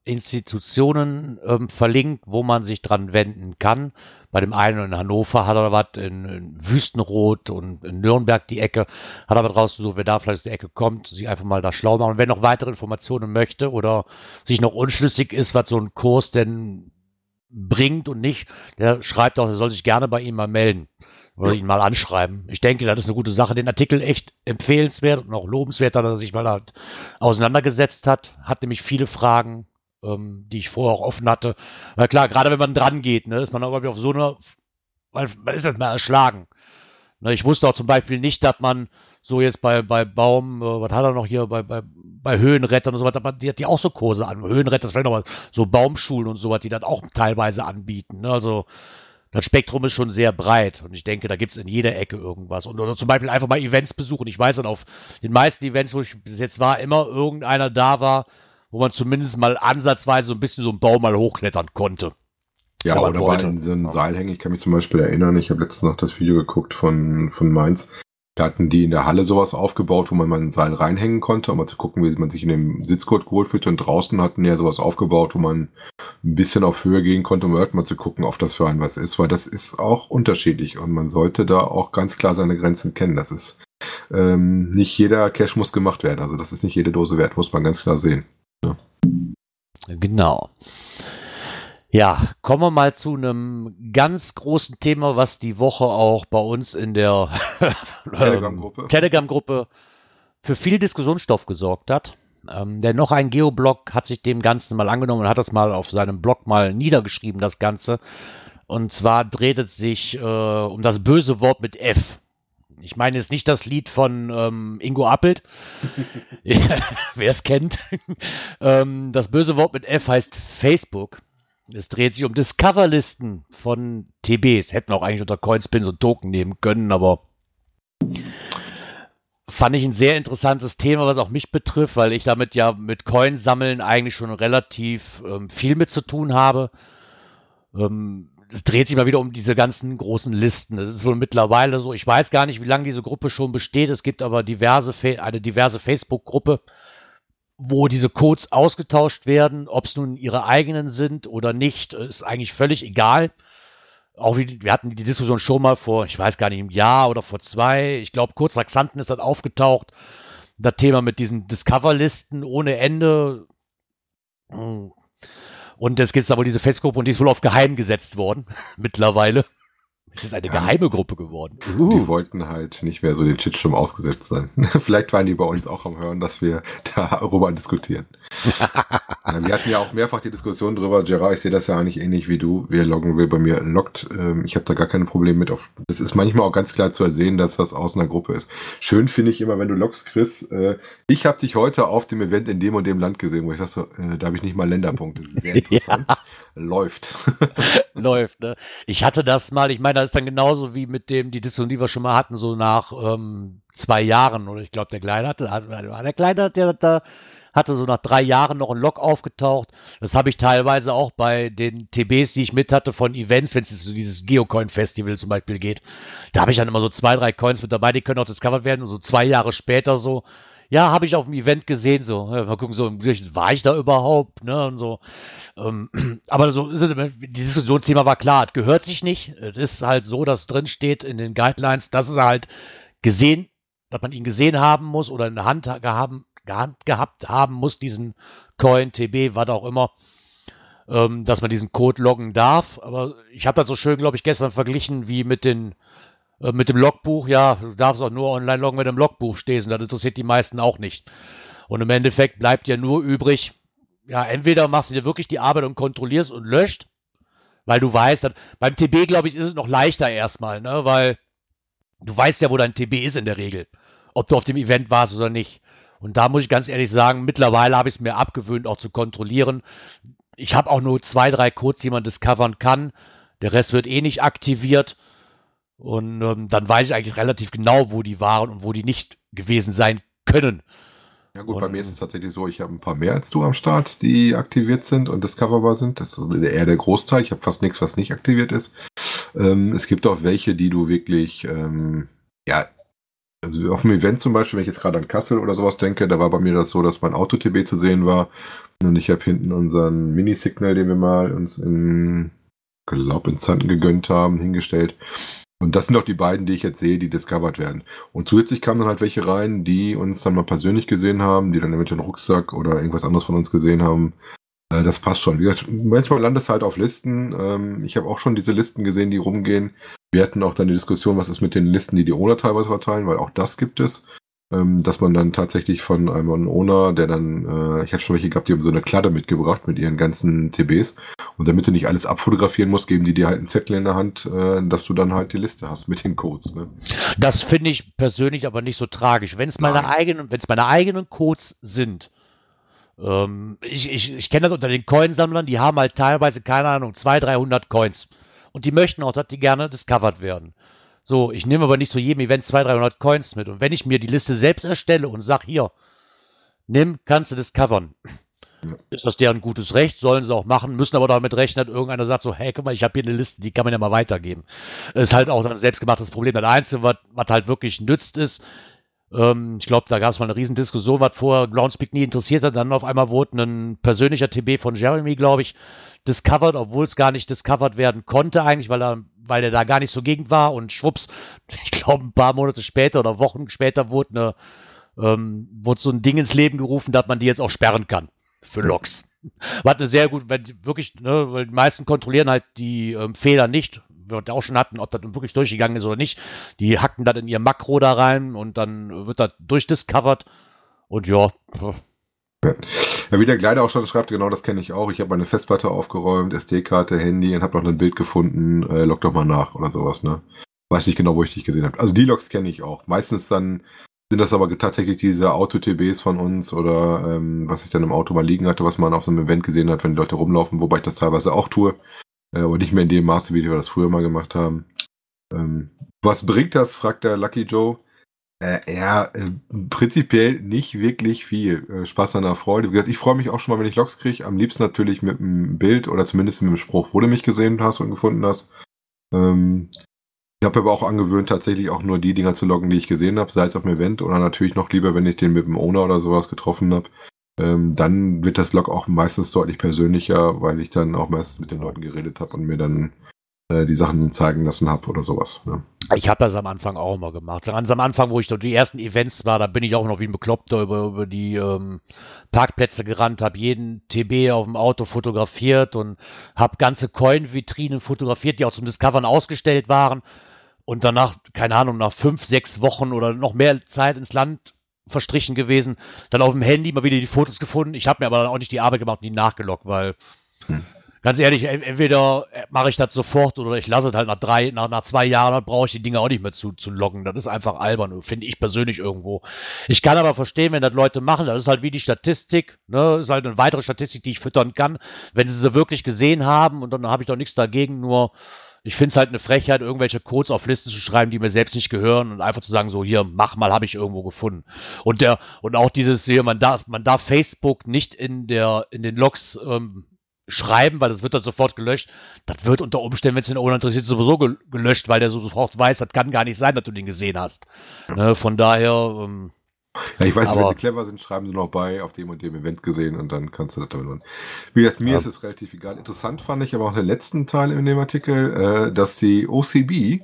Institutionen ähm, verlinkt, wo man sich dran wenden kann. Bei dem einen in Hannover hat er was, in, in Wüstenrot und in Nürnberg die Ecke, hat aber draußen so, wer da vielleicht aus der Ecke kommt, sich einfach mal da schlau machen. Und wer noch weitere Informationen möchte oder sich noch unschlüssig ist, was so ein Kurs denn bringt und nicht, der schreibt auch, er soll sich gerne bei ihm mal melden oder ihn mal anschreiben. Ich denke, das ist eine gute Sache. Den Artikel echt empfehlenswert und auch lobenswert, dass er sich mal auseinandergesetzt hat. Hat nämlich viele Fragen, ähm, die ich vorher auch offen hatte. Weil klar, gerade wenn man dran geht, ne, ist man auch auf so einer, weil man ist jetzt mal erschlagen. Ne, ich wusste auch zum Beispiel nicht, dass man so jetzt bei, bei Baum, äh, was hat er noch hier, bei, bei, bei Höhenrettern und so weiter, die hat die auch so Kurse an. Höhenretter ist vielleicht nochmal so Baumschulen und so was, die dann auch teilweise anbieten. Ne? Also das Spektrum ist schon sehr breit und ich denke, da gibt es in jeder Ecke irgendwas. Und oder zum Beispiel einfach mal Events besuchen. Ich weiß dann auf den meisten Events, wo ich bis jetzt war, immer irgendeiner da war, wo man zumindest mal ansatzweise so ein bisschen so einen Baum mal hochklettern konnte. Ja, oder bei in so einem Seil hängen. Ich kann mich zum Beispiel erinnern, ich habe letztens noch das Video geguckt von, von Mainz. Da hatten die in der Halle sowas aufgebaut, wo man mal ein Seil reinhängen konnte, um mal zu gucken, wie man sich in dem Sitzgurt wohlfühlt. Und draußen hatten ja sowas aufgebaut, wo man ein bisschen auf Höhe gehen konnte, um mal zu gucken, ob das für einen was ist, weil das ist auch unterschiedlich und man sollte da auch ganz klar seine Grenzen kennen. Das ist ähm, nicht jeder Cache muss gemacht werden, also das ist nicht jede Dose wert, muss man ganz klar sehen. Ja. Genau. Ja, kommen wir mal zu einem ganz großen Thema, was die Woche auch bei uns in der Telegram-Gruppe Telegram für viel Diskussionsstoff gesorgt hat. Ähm, denn noch ein Geoblog hat sich dem Ganzen mal angenommen und hat das mal auf seinem Blog mal niedergeschrieben, das Ganze. Und zwar dreht es sich äh, um das böse Wort mit F. Ich meine jetzt nicht das Lied von ähm, Ingo Appelt, wer es kennt. ähm, das böse Wort mit F heißt Facebook. Es dreht sich um Discoverlisten von TBs. Hätten auch eigentlich unter Coinspin so Token nehmen können, aber fand ich ein sehr interessantes Thema, was auch mich betrifft, weil ich damit ja mit Coins sammeln eigentlich schon relativ ähm, viel mit zu tun habe. Ähm, es dreht sich mal wieder um diese ganzen großen Listen. Es ist wohl mittlerweile so, ich weiß gar nicht, wie lange diese Gruppe schon besteht. Es gibt aber diverse, eine diverse Facebook-Gruppe, wo diese Codes ausgetauscht werden, ob es nun ihre eigenen sind oder nicht, ist eigentlich völlig egal. Auch wie, wir hatten die Diskussion schon mal vor, ich weiß gar nicht, im Jahr oder vor zwei. Ich glaube, kurz nach Xanten ist das aufgetaucht. Das Thema mit diesen Discover-Listen ohne Ende. Und es gibt aber diese Facebook-Gruppe und die ist wohl auf geheim gesetzt worden, mittlerweile. Es ist eine ja. geheime Gruppe geworden. Uh. Die wollten halt nicht mehr so den Shitstorm ausgesetzt sein. Vielleicht waren die bei uns auch am Hören, dass wir darüber diskutieren. wir hatten ja auch mehrfach die Diskussion darüber, Gerard, ich sehe das ja eigentlich ähnlich wie du. Wir loggen wir bei mir lockt. Ähm, ich habe da gar keine Probleme mit. Das ist manchmal auch ganz klar zu ersehen, dass das aus einer Gruppe ist. Schön finde ich immer, wenn du loggst, Chris. Äh, ich habe dich heute auf dem Event in dem und dem Land gesehen, wo ich sage so, äh, da habe ich nicht mal Länderpunkte. Sehr interessant. ja. Läuft. Läuft, ne? Ich hatte das mal, ich meine, das ist dann genauso wie mit dem, die Diskussion, die wir schon mal hatten, so nach ähm, zwei Jahren, oder ich glaube, der Kleine hatte, der Kleine, der da hatte so nach drei Jahren noch ein Log aufgetaucht. Das habe ich teilweise auch bei den TBs, die ich mit hatte von Events, wenn es jetzt so dieses Geocoin-Festival zum Beispiel geht. Da habe ich dann immer so zwei, drei Coins mit dabei, die können auch discovered werden und so zwei Jahre später so, ja, habe ich auf dem Event gesehen, so, mal gucken, so, war ich da überhaupt, ne, und so. Ähm, aber so ist es, die Diskussionsthema war klar, es gehört sich nicht. Es ist halt so, dass drin steht in den Guidelines, dass es halt gesehen, dass man ihn gesehen haben muss oder in der Hand gehaben, gehabt haben muss, diesen Coin, TB, was auch immer, ähm, dass man diesen Code loggen darf. Aber ich habe das so schön, glaube ich, gestern verglichen wie mit den äh, mit dem Logbuch, ja, du darfst auch nur online loggen, wenn du im Logbuch stehst. Und das interessiert die meisten auch nicht. Und im Endeffekt bleibt ja nur übrig, ja, entweder machst du dir wirklich die Arbeit und kontrollierst und löscht, weil du weißt, dass, beim TB, glaube ich, ist es noch leichter erstmal, ne, weil du weißt ja, wo dein TB ist in der Regel. Ob du auf dem Event warst oder nicht. Und da muss ich ganz ehrlich sagen, mittlerweile habe ich es mir abgewöhnt, auch zu kontrollieren. Ich habe auch nur zwei, drei Codes, die man discovern kann. Der Rest wird eh nicht aktiviert. Und ähm, dann weiß ich eigentlich relativ genau, wo die waren und wo die nicht gewesen sein können. Ja gut, und, bei mir ist es tatsächlich so, ich habe ein paar mehr als du am Start, die aktiviert sind und discoverbar sind. Das ist eher der Großteil. Ich habe fast nichts, was nicht aktiviert ist. Ähm, es gibt auch welche, die du wirklich, ähm, ja, also auf dem Event zum Beispiel, wenn ich jetzt gerade an Kassel oder sowas denke, da war bei mir das so, dass mein Auto-TB zu sehen war. Und ich habe hinten unseren Mini-Signal, den wir mal uns in, glaub, in Zanten gegönnt haben, hingestellt. Und das sind doch die beiden, die ich jetzt sehe, die discovered werden. Und zusätzlich kamen dann halt welche rein, die uns dann mal persönlich gesehen haben, die dann mit dem Rucksack oder irgendwas anderes von uns gesehen haben. Äh, das passt schon. Wie gesagt, manchmal landet es halt auf Listen. Ähm, ich habe auch schon diese Listen gesehen, die rumgehen. Wir hatten auch dann die Diskussion, was ist mit den Listen, die die Owner teilweise verteilen, weil auch das gibt es. Ähm, dass man dann tatsächlich von einem Owner, der dann, äh, ich hatte schon welche gehabt, die haben so eine Kladde mitgebracht mit ihren ganzen TBs. Und damit du nicht alles abfotografieren musst, geben die dir halt einen Zettel in der Hand, äh, dass du dann halt die Liste hast mit den Codes. Ne? Das finde ich persönlich aber nicht so tragisch. Wenn es meine eigenen, wenn es meine eigenen Codes sind, ähm, ich, ich, ich kenne das unter den Coinsammlern, die haben halt teilweise, keine Ahnung, 200, 300 Coins. Und die möchten auch, dass die gerne discovered werden. So, ich nehme aber nicht zu jedem Event 200, 300 Coins mit. Und wenn ich mir die Liste selbst erstelle und sage, hier, nimm, kannst du discovern. Ja. Ist das deren gutes Recht, sollen sie auch machen, müssen aber damit rechnen, dass irgendeiner sagt so, hey, guck mal, ich habe hier eine Liste, die kann man ja mal weitergeben. Das ist halt auch ein selbstgemachtes Problem. Das Einzige, was, was halt wirklich nützt, ist, ähm, ich glaube, da gab es mal eine Riesendiskussion, was vorher Groundspeak nie interessiert hat. Dann auf einmal wurde ein persönlicher TB von Jeremy, glaube ich, discovered, obwohl es gar nicht discovered werden konnte eigentlich, weil er, weil er da gar nicht so gegen war und schwupps, ich glaube ein paar Monate später oder Wochen später wurde, eine, ähm, wurde so ein Ding ins Leben gerufen, dass man die jetzt auch sperren kann für Logs. Was eine sehr gut, wenn wirklich, ne, weil die meisten kontrollieren halt die ähm, Fehler nicht, wir auch schon hatten, ob das wirklich durchgegangen ist oder nicht. Die hacken das in ihr Makro da rein und dann wird das durchdiscovered und ja. Ja, wie der Kleider auch schon schreibt, genau das kenne ich auch. Ich habe meine Festplatte aufgeräumt, SD-Karte, Handy und habe noch ein Bild gefunden. Äh, log doch mal nach oder sowas, ne? Weiß nicht genau, wo ich dich gesehen habe. Also die Logs kenne ich auch. Meistens dann sind das aber tatsächlich diese Auto-TBs von uns oder ähm, was ich dann im Auto mal liegen hatte, was man auf so einem Event gesehen hat, wenn die Leute rumlaufen, wobei ich das teilweise auch tue. Äh, aber nicht mehr in dem Maße, wie wir das früher mal gemacht haben. Ähm, was bringt das, fragt der Lucky Joe. Äh, ja, äh, prinzipiell nicht wirklich viel. Äh, Spaß an der Freude. Wie gesagt, ich freue mich auch schon mal, wenn ich Logs kriege. Am liebsten natürlich mit einem Bild oder zumindest mit einem Spruch, wo du mich gesehen hast und gefunden hast. Ähm, ich habe aber auch angewöhnt, tatsächlich auch nur die Dinger zu loggen, die ich gesehen habe, sei es auf dem Event oder natürlich noch lieber, wenn ich den mit dem Owner oder sowas getroffen habe. Ähm, dann wird das Log auch meistens deutlich persönlicher, weil ich dann auch meistens mit den Leuten geredet habe und mir dann äh, die Sachen zeigen lassen habe oder sowas. Ne? Ich habe das am Anfang auch immer gemacht. Ganz am Anfang, wo ich dort die ersten Events war, da bin ich auch noch wie ein Bekloppter über, über die ähm, Parkplätze gerannt, habe jeden TB auf dem Auto fotografiert und habe ganze Coin-Vitrinen fotografiert, die auch zum Discovern ausgestellt waren. Und danach, keine Ahnung, nach fünf, sechs Wochen oder noch mehr Zeit ins Land verstrichen gewesen, dann auf dem Handy mal wieder die Fotos gefunden. Ich habe mir aber dann auch nicht die Arbeit gemacht und die nachgeloggt, weil hm ganz ehrlich, entweder mache ich das sofort oder ich lasse es halt nach drei, nach, nach zwei Jahren, dann brauche ich die Dinge auch nicht mehr zu, zu loggen. Das ist einfach albern, finde ich persönlich irgendwo. Ich kann aber verstehen, wenn das Leute machen, das ist halt wie die Statistik, ne, das ist halt eine weitere Statistik, die ich füttern kann, wenn sie sie wirklich gesehen haben und dann habe ich doch nichts dagegen, nur ich finde es halt eine Frechheit, irgendwelche Codes auf Listen zu schreiben, die mir selbst nicht gehören und einfach zu sagen, so hier, mach mal, habe ich irgendwo gefunden. Und der, und auch dieses hier, man darf, man darf Facebook nicht in der, in den Logs ähm, schreiben, weil das wird dann sofort gelöscht. Das wird unter Umständen, wenn es den Owner interessiert, sowieso gelöscht, weil der sofort weiß, das kann gar nicht sein, dass du den gesehen hast. Ne, von daher. Ähm, ja, ich weiß nicht, wenn sie clever sind, schreiben sie noch bei, auf dem und dem Event gesehen und dann kannst du das damit machen. Wie gesagt, mir ja. ist es relativ egal. Interessant fand ich aber auch den letzten Teil in dem Artikel, äh, dass die OCB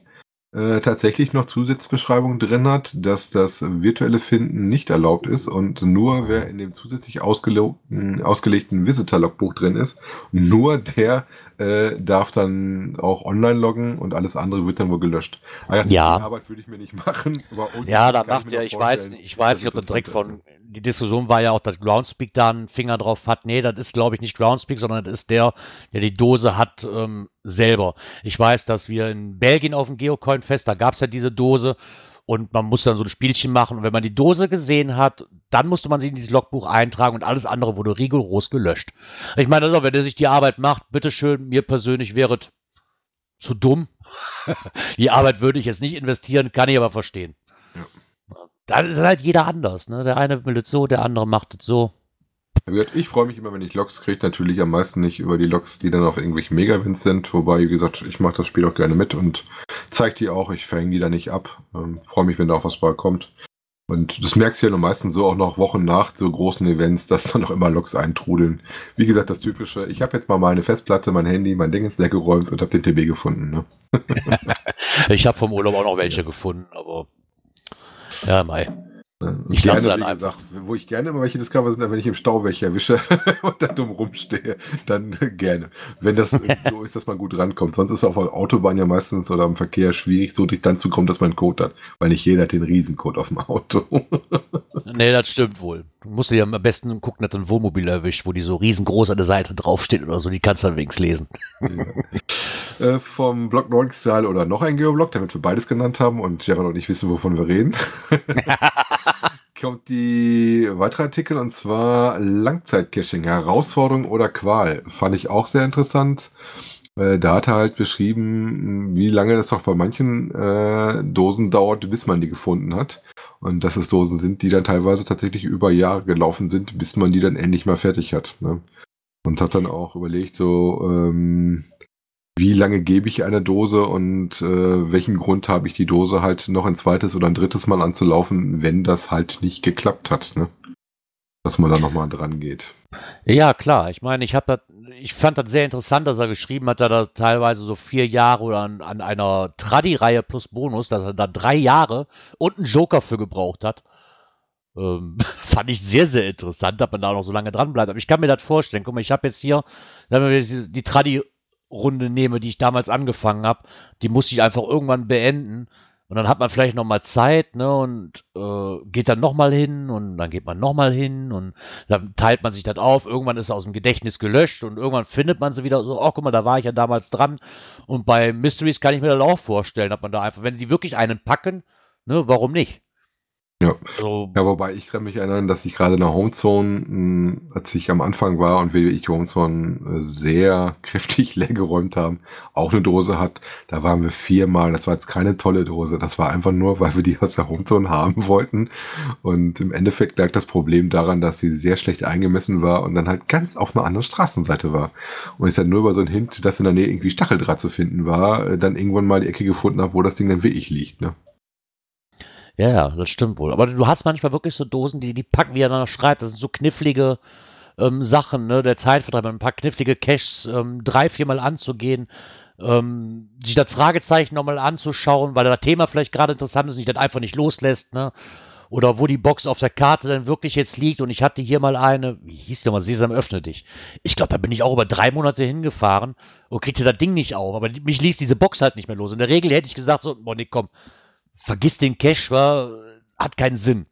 äh, tatsächlich noch Zusatzbeschreibung drin hat, dass das virtuelle Finden nicht erlaubt ist und nur wer in dem zusätzlich ausgelegten, ausgelegten Visitor-Logbuch drin ist, nur der äh, darf dann auch online loggen und alles andere wird dann wohl gelöscht. Ah, ja, Arbeit würde ich mir nicht machen. ja, da macht ja, ich weiß, ich weiß nicht, ob das direkt von, die Diskussion war ja auch, dass Groundspeak da einen Finger drauf hat. Nee, das ist, glaube ich, nicht Groundspeak, sondern das ist der, der die Dose hat ähm, selber. Ich weiß, dass wir in Belgien auf dem Geocoin-Fest, da gab es ja diese Dose und man muss dann so ein Spielchen machen. Und wenn man die Dose gesehen hat, dann musste man sie in dieses Logbuch eintragen und alles andere wurde rigoros gelöscht. Ich meine, also, wenn er sich die Arbeit macht, bitteschön, mir persönlich wäre es zu dumm. die Arbeit würde ich jetzt nicht investieren, kann ich aber verstehen. Ja. Da ist halt jeder anders. Ne? Der eine will es so, der andere macht es so. Ich freue mich immer, wenn ich Logs kriege. Natürlich am meisten nicht über die Logs, die dann auf irgendwelchen Megawins sind. Wobei, wie gesagt, ich mache das Spiel auch gerne mit und zeige die auch. Ich verhänge die da nicht ab. Ähm, freue mich, wenn da auch was bei kommt. Und das merkst du ja nur meistens so auch noch Wochen nach so großen Events, dass dann noch immer Logs eintrudeln. Wie gesagt, das Typische, ich habe jetzt mal meine Festplatte, mein Handy, mein Ding ins Leck geräumt und habe den TB gefunden. Ne? ich habe vom Urlaub auch noch welche gefunden, aber ja, Mai. Ich gerne, wie einfach. gesagt, wo ich gerne immer welche Discover sind, wenn ich im Stau welche erwische und da dumm rumstehe, dann gerne. Wenn das so ist, dass man gut rankommt. Sonst ist auf der Autobahn ja meistens oder im Verkehr schwierig, so dicht dann zu kommen, dass man einen Code hat. Weil nicht jeder hat den Riesencode auf dem Auto. nee, das stimmt wohl. Du musst ja am besten gucken, dass du ein Wohnmobil erwischt, wo die so riesengroß an der Seite draufsteht oder so. Die kannst du dann wenigstens lesen. Ja. äh, vom Blog Nordic Style oder noch ein Geoblog, damit wir beides genannt haben und Gerard und ich wissen, wovon wir reden. kommt die weitere Artikel und zwar Langzeitcaching, Herausforderung oder Qual. Fand ich auch sehr interessant. Äh, da hat er halt beschrieben, wie lange das doch bei manchen äh, Dosen dauert, bis man die gefunden hat. Und dass es Dosen sind, die dann teilweise tatsächlich über Jahre gelaufen sind, bis man die dann endlich mal fertig hat. Ne? Und hat dann auch überlegt, so, ähm, wie lange gebe ich eine Dose und äh, welchen Grund habe ich die Dose halt noch ein zweites oder ein drittes Mal anzulaufen, wenn das halt nicht geklappt hat, ne? Dass man da nochmal dran geht. Ja, klar. Ich meine, ich habe ich fand das sehr interessant, dass er geschrieben hat, dass er teilweise so vier Jahre oder an, an einer Tradi-Reihe plus Bonus, dass er da drei Jahre und einen Joker für gebraucht hat. Ähm, fand ich sehr, sehr interessant, dass man da noch so lange dran bleibt. Aber ich kann mir das vorstellen. Guck mal, ich habe jetzt hier, die, die Tradi Runde nehme, die ich damals angefangen habe, die muss ich einfach irgendwann beenden. Und dann hat man vielleicht noch mal Zeit, ne, und äh, geht dann noch mal hin und dann geht man noch mal hin und dann teilt man sich das auf. Irgendwann ist er aus dem Gedächtnis gelöscht und irgendwann findet man sie wieder so, oh, guck mal, da war ich ja damals dran. Und bei Mysteries kann ich mir das auch vorstellen, dass man da einfach, wenn die wirklich einen packen, ne, warum nicht? Ja. Also, ja, wobei ich kann mich erinnern, dass ich gerade in der Homezone, hm, als ich am Anfang war und wir die Homezone äh, sehr kräftig leer geräumt haben, auch eine Dose hat. Da waren wir viermal. Das war jetzt keine tolle Dose. Das war einfach nur, weil wir die aus der Homezone haben wollten. Und im Endeffekt lag das Problem daran, dass sie sehr schlecht eingemessen war und dann halt ganz auf einer anderen Straßenseite war. Und ich dann nur über so ein Hint, dass in der Nähe irgendwie Stacheldraht zu finden war, äh, dann irgendwann mal die Ecke gefunden habe, wo das Ding dann wirklich liegt. Ne? Ja, ja, das stimmt wohl. Aber du hast manchmal wirklich so Dosen, die, die packen, wie er dann schreibt, das sind so knifflige ähm, Sachen, ne? Der Zeitvertreib, ein paar knifflige Caches ähm, drei, viermal anzugehen, ähm, sich das Fragezeichen nochmal anzuschauen, weil das Thema vielleicht gerade interessant ist und sich das einfach nicht loslässt, ne? Oder wo die Box auf der Karte dann wirklich jetzt liegt und ich hatte hier mal eine, wie hieß die nochmal, Sesam, öffne dich. Ich glaube, da bin ich auch über drei Monate hingefahren und kriegte das Ding nicht auf, aber mich ließ diese Box halt nicht mehr los. In der Regel hätte ich gesagt so, boah, nee, komm, vergiss den Cash, war, hat keinen Sinn.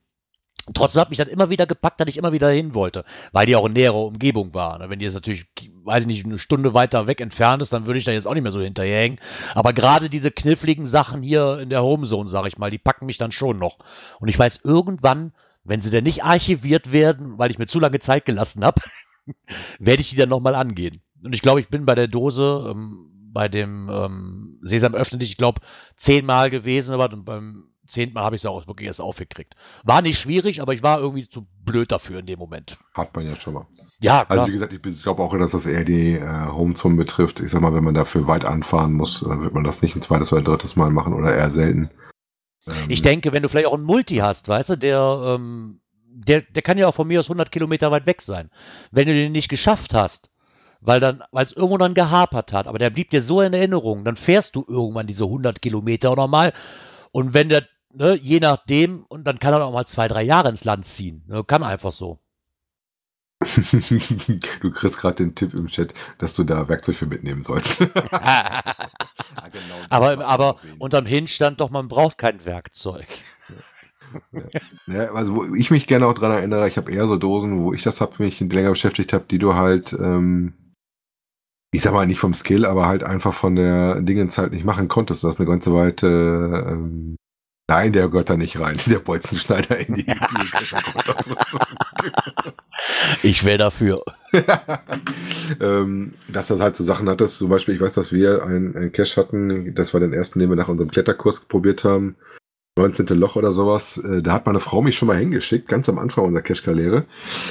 Trotzdem hat mich das immer wieder gepackt, dass ich immer wieder hin wollte, weil die auch in näherer Umgebung war. Wenn die jetzt natürlich, weiß ich nicht, eine Stunde weiter weg entfernt ist, dann würde ich da jetzt auch nicht mehr so hinterherhängen. Aber gerade diese kniffligen Sachen hier in der Homezone, sag ich mal, die packen mich dann schon noch. Und ich weiß, irgendwann, wenn sie denn nicht archiviert werden, weil ich mir zu lange Zeit gelassen habe, werde ich die dann nochmal angehen. Und ich glaube, ich bin bei der Dose, ähm, bei dem ähm, Sesam öffnet ich glaube, zehnmal gewesen, aber beim zehnten Mal habe ich es auch wirklich erst aufgekriegt. War nicht schwierig, aber ich war irgendwie zu blöd dafür in dem Moment. Hat man ja schon mal. Ja, klar. Also wie gesagt, ich glaube auch, dass das eher die äh, Homezone betrifft. Ich sag mal, wenn man dafür weit anfahren muss, dann wird man das nicht ein zweites oder drittes Mal machen oder eher selten. Ähm, ich denke, wenn du vielleicht auch einen Multi hast, weißt du, der, ähm, der, der kann ja auch von mir aus 100 Kilometer weit weg sein. Wenn du den nicht geschafft hast, weil dann, weil es irgendwo dann gehapert hat, aber der blieb dir so in Erinnerung, dann fährst du irgendwann diese 100 Kilometer nochmal und wenn der, ne, je nachdem, und dann kann er auch mal zwei, drei Jahre ins Land ziehen, ne, kann einfach so. du kriegst gerade den Tipp im Chat, dass du da Werkzeug für mitnehmen sollst. ja, genau, aber aber unterm Hinstand doch, man braucht kein Werkzeug. Ja, also wo ich mich gerne auch dran erinnere, ich habe eher so Dosen, wo ich das habe, mich länger beschäftigt habe, die du halt ähm, ich sag mal nicht vom Skill, aber halt einfach von der Dingens halt nicht machen konntest. Das ist eine ganze weite, ähm, nein, der gehört da nicht rein, der Bolzenschneider in die Ich wäre dafür. ähm, dass das halt so Sachen hattest, zum Beispiel, ich weiß, dass wir einen Cache hatten, das war den ersten, den wir nach unserem Kletterkurs probiert haben, 19. Loch oder sowas, äh, da hat meine Frau mich schon mal hingeschickt, ganz am Anfang unserer Cash-Karriere.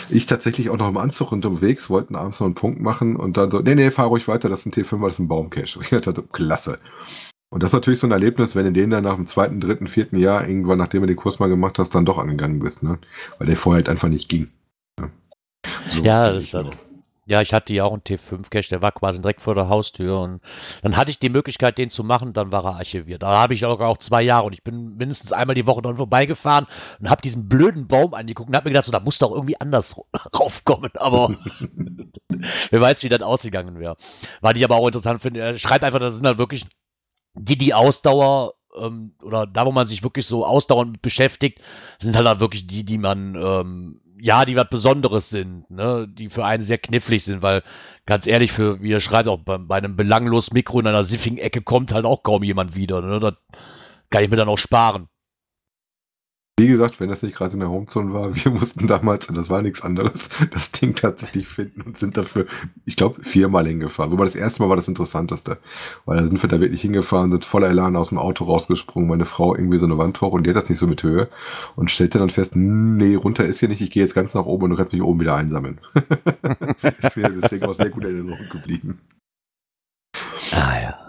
Ich tatsächlich auch noch im Anzug unterwegs, wollten abends noch einen Punkt machen und dann so, nee, nee, fahr ruhig weiter, das ist ein T5, das ist ein Baumcache. Ich dachte, klasse. Und das ist natürlich so ein Erlebnis, wenn du den dann nach dem zweiten, dritten, vierten Jahr irgendwann, nachdem du den Kurs mal gemacht hast, dann doch angegangen bist, ne? Weil der vorher halt einfach nicht ging. Ja, so ja das ist dann. Ja, ich hatte ja auch einen T5-Cache, der war quasi direkt vor der Haustür und dann hatte ich die Möglichkeit, den zu machen, dann war er archiviert. Da habe ich auch, auch zwei Jahre und ich bin mindestens einmal die Woche dran vorbeigefahren und habe diesen blöden Baum angeguckt und habe mir gedacht, so, da muss doch irgendwie anders raufkommen, aber wer weiß, wie das ausgegangen wäre. Weil ich aber auch interessant finde, er schreibt einfach, das sind halt wirklich die, die Ausdauer ähm, oder da, wo man sich wirklich so ausdauernd beschäftigt, sind halt, halt wirklich die, die man ähm, ja, die was Besonderes sind, ne, die für einen sehr knifflig sind, weil ganz ehrlich, für, wie er schreibt, auch bei, bei einem belanglosen Mikro in einer siffigen Ecke kommt halt auch kaum jemand wieder. Ne? Das kann ich mir dann auch sparen. Wie gesagt, wenn das nicht gerade in der Homezone war, wir mussten damals, und das war nichts anderes, das Ding tatsächlich finden und sind dafür, ich glaube, viermal hingefahren. Wobei das erste Mal war das Interessanteste. Weil da sind wir da wirklich hingefahren, sind voller Elan aus dem Auto rausgesprungen, meine Frau irgendwie so eine Wand hoch und die hat das nicht so mit Höhe und stellte dann fest, nee, runter ist hier nicht, ich gehe jetzt ganz nach oben und du kannst mich oben wieder einsammeln. ist mir deswegen auch sehr gut in Erinnerung geblieben. Ah ja.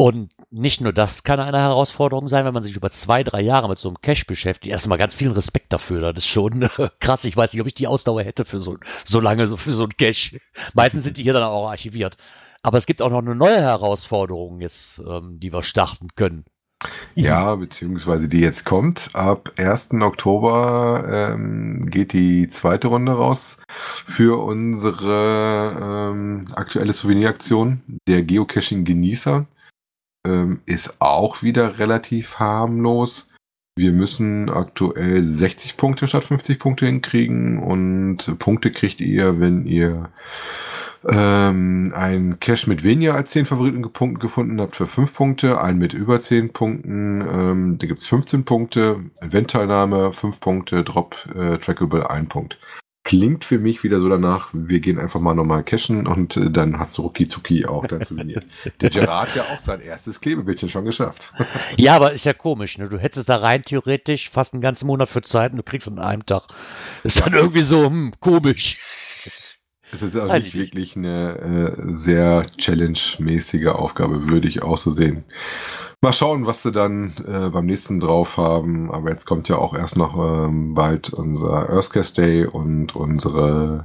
Und nicht nur das kann eine Herausforderung sein, wenn man sich über zwei, drei Jahre mit so einem Cache beschäftigt. Erstmal ganz viel Respekt dafür. Das ist schon krass. Ich weiß nicht, ob ich die Ausdauer hätte für so, so lange, so für so ein Cache. Meistens sind die hier dann auch archiviert. Aber es gibt auch noch eine neue Herausforderung jetzt, ähm, die wir starten können. Ja, beziehungsweise die jetzt kommt. Ab 1. Oktober ähm, geht die zweite Runde raus für unsere ähm, aktuelle Souveniraktion, der Geocaching-Genießer ähm, ist auch wieder relativ harmlos. Wir müssen aktuell 60 Punkte statt 50 Punkte hinkriegen und Punkte kriegt ihr, wenn ihr ähm, ein Cache mit weniger als 10 Favoritenpunkten gefunden habt für 5 Punkte, einen mit über 10 Punkten, ähm, da gibt es 15 Punkte, Eventteilnahme 5 Punkte, Drop äh, Trackable 1 Punkt klingt für mich wieder so danach, wir gehen einfach mal nochmal cashen und äh, dann hast du Ruki Zuki auch dein Souvenir. Der Gerard ja auch sein erstes Klebebildchen schon geschafft. ja, aber ist ja komisch, ne? Du hättest da rein theoretisch fast einen ganzen Monat für Zeit und du kriegst an einem Tag. Ist ja. dann irgendwie so, hm, komisch. Es ist auch nicht wirklich eine äh, sehr challenge-mäßige Aufgabe, würde ich auch so sehen. Mal schauen, was sie dann äh, beim nächsten drauf haben. Aber jetzt kommt ja auch erst noch ähm, bald unser Earthcast Day und unsere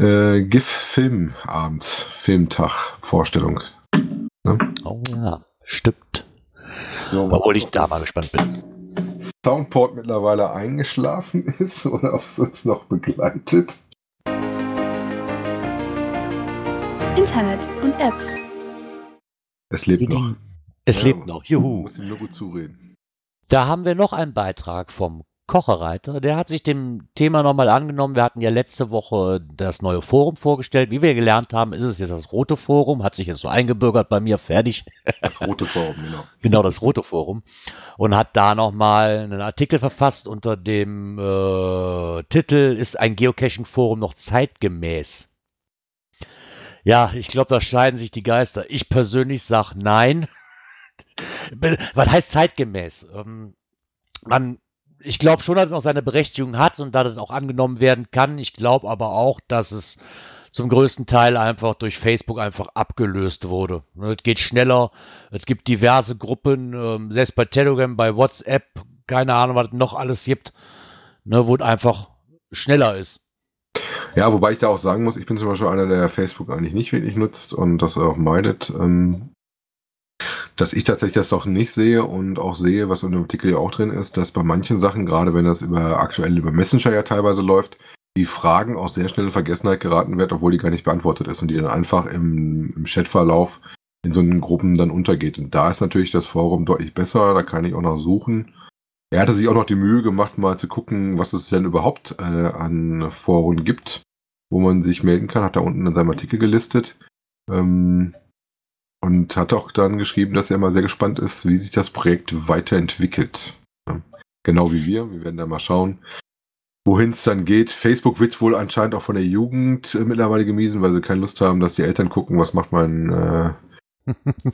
äh, GIF-Filmabend, Filmtag, Vorstellung. Ne? Oh ja, stimmt. So, Obwohl ich da mal gespannt bin. Soundport mittlerweile eingeschlafen ist oder ob es uns noch begleitet. Internet und Apps. Es lebt noch. Es ja, lebt noch. Juhu. Muss ihm nur gut zureden. Da haben wir noch einen Beitrag vom Kochereiter. Der hat sich dem Thema nochmal angenommen. Wir hatten ja letzte Woche das neue Forum vorgestellt. Wie wir gelernt haben, ist es jetzt das rote Forum. Hat sich jetzt so eingebürgert bei mir. Fertig. Das rote Forum, genau. genau, das rote Forum. Und hat da nochmal einen Artikel verfasst unter dem äh, Titel Ist ein Geocaching-Forum noch zeitgemäß? Ja, ich glaube, da scheiden sich die Geister. Ich persönlich sage nein. Was heißt zeitgemäß? Ähm, man, ich glaube schon, dass es noch seine Berechtigung hat und dass es auch angenommen werden kann. Ich glaube aber auch, dass es zum größten Teil einfach durch Facebook einfach abgelöst wurde. Ne, es geht schneller, es gibt diverse Gruppen, ähm, selbst bei Telegram, bei WhatsApp, keine Ahnung, was es noch alles gibt, ne, wo es einfach schneller ist. Ja, wobei ich da auch sagen muss, ich bin zum Beispiel einer, der Facebook eigentlich nicht wirklich nutzt und das auch meidet. Ähm, dass ich tatsächlich das doch nicht sehe und auch sehe, was in dem Artikel ja auch drin ist, dass bei manchen Sachen, gerade wenn das über aktuell über Messenger ja teilweise läuft, die Fragen auch sehr schnell in Vergessenheit geraten wird, obwohl die gar nicht beantwortet ist und die dann einfach im, im Chatverlauf in so einen Gruppen dann untergeht. Und da ist natürlich das Forum deutlich besser, da kann ich auch noch suchen. Er hatte sich auch noch die Mühe gemacht, mal zu gucken, was es denn überhaupt äh, an Foren gibt, wo man sich melden kann, hat da unten in seinem Artikel gelistet. Ähm, und hat auch dann geschrieben, dass er mal sehr gespannt ist, wie sich das Projekt weiterentwickelt. Genau wie wir. Wir werden da mal schauen, wohin es dann geht. Facebook wird wohl anscheinend auch von der Jugend äh, mittlerweile gemiesen, weil sie keine Lust haben, dass die Eltern gucken, was macht mein, äh,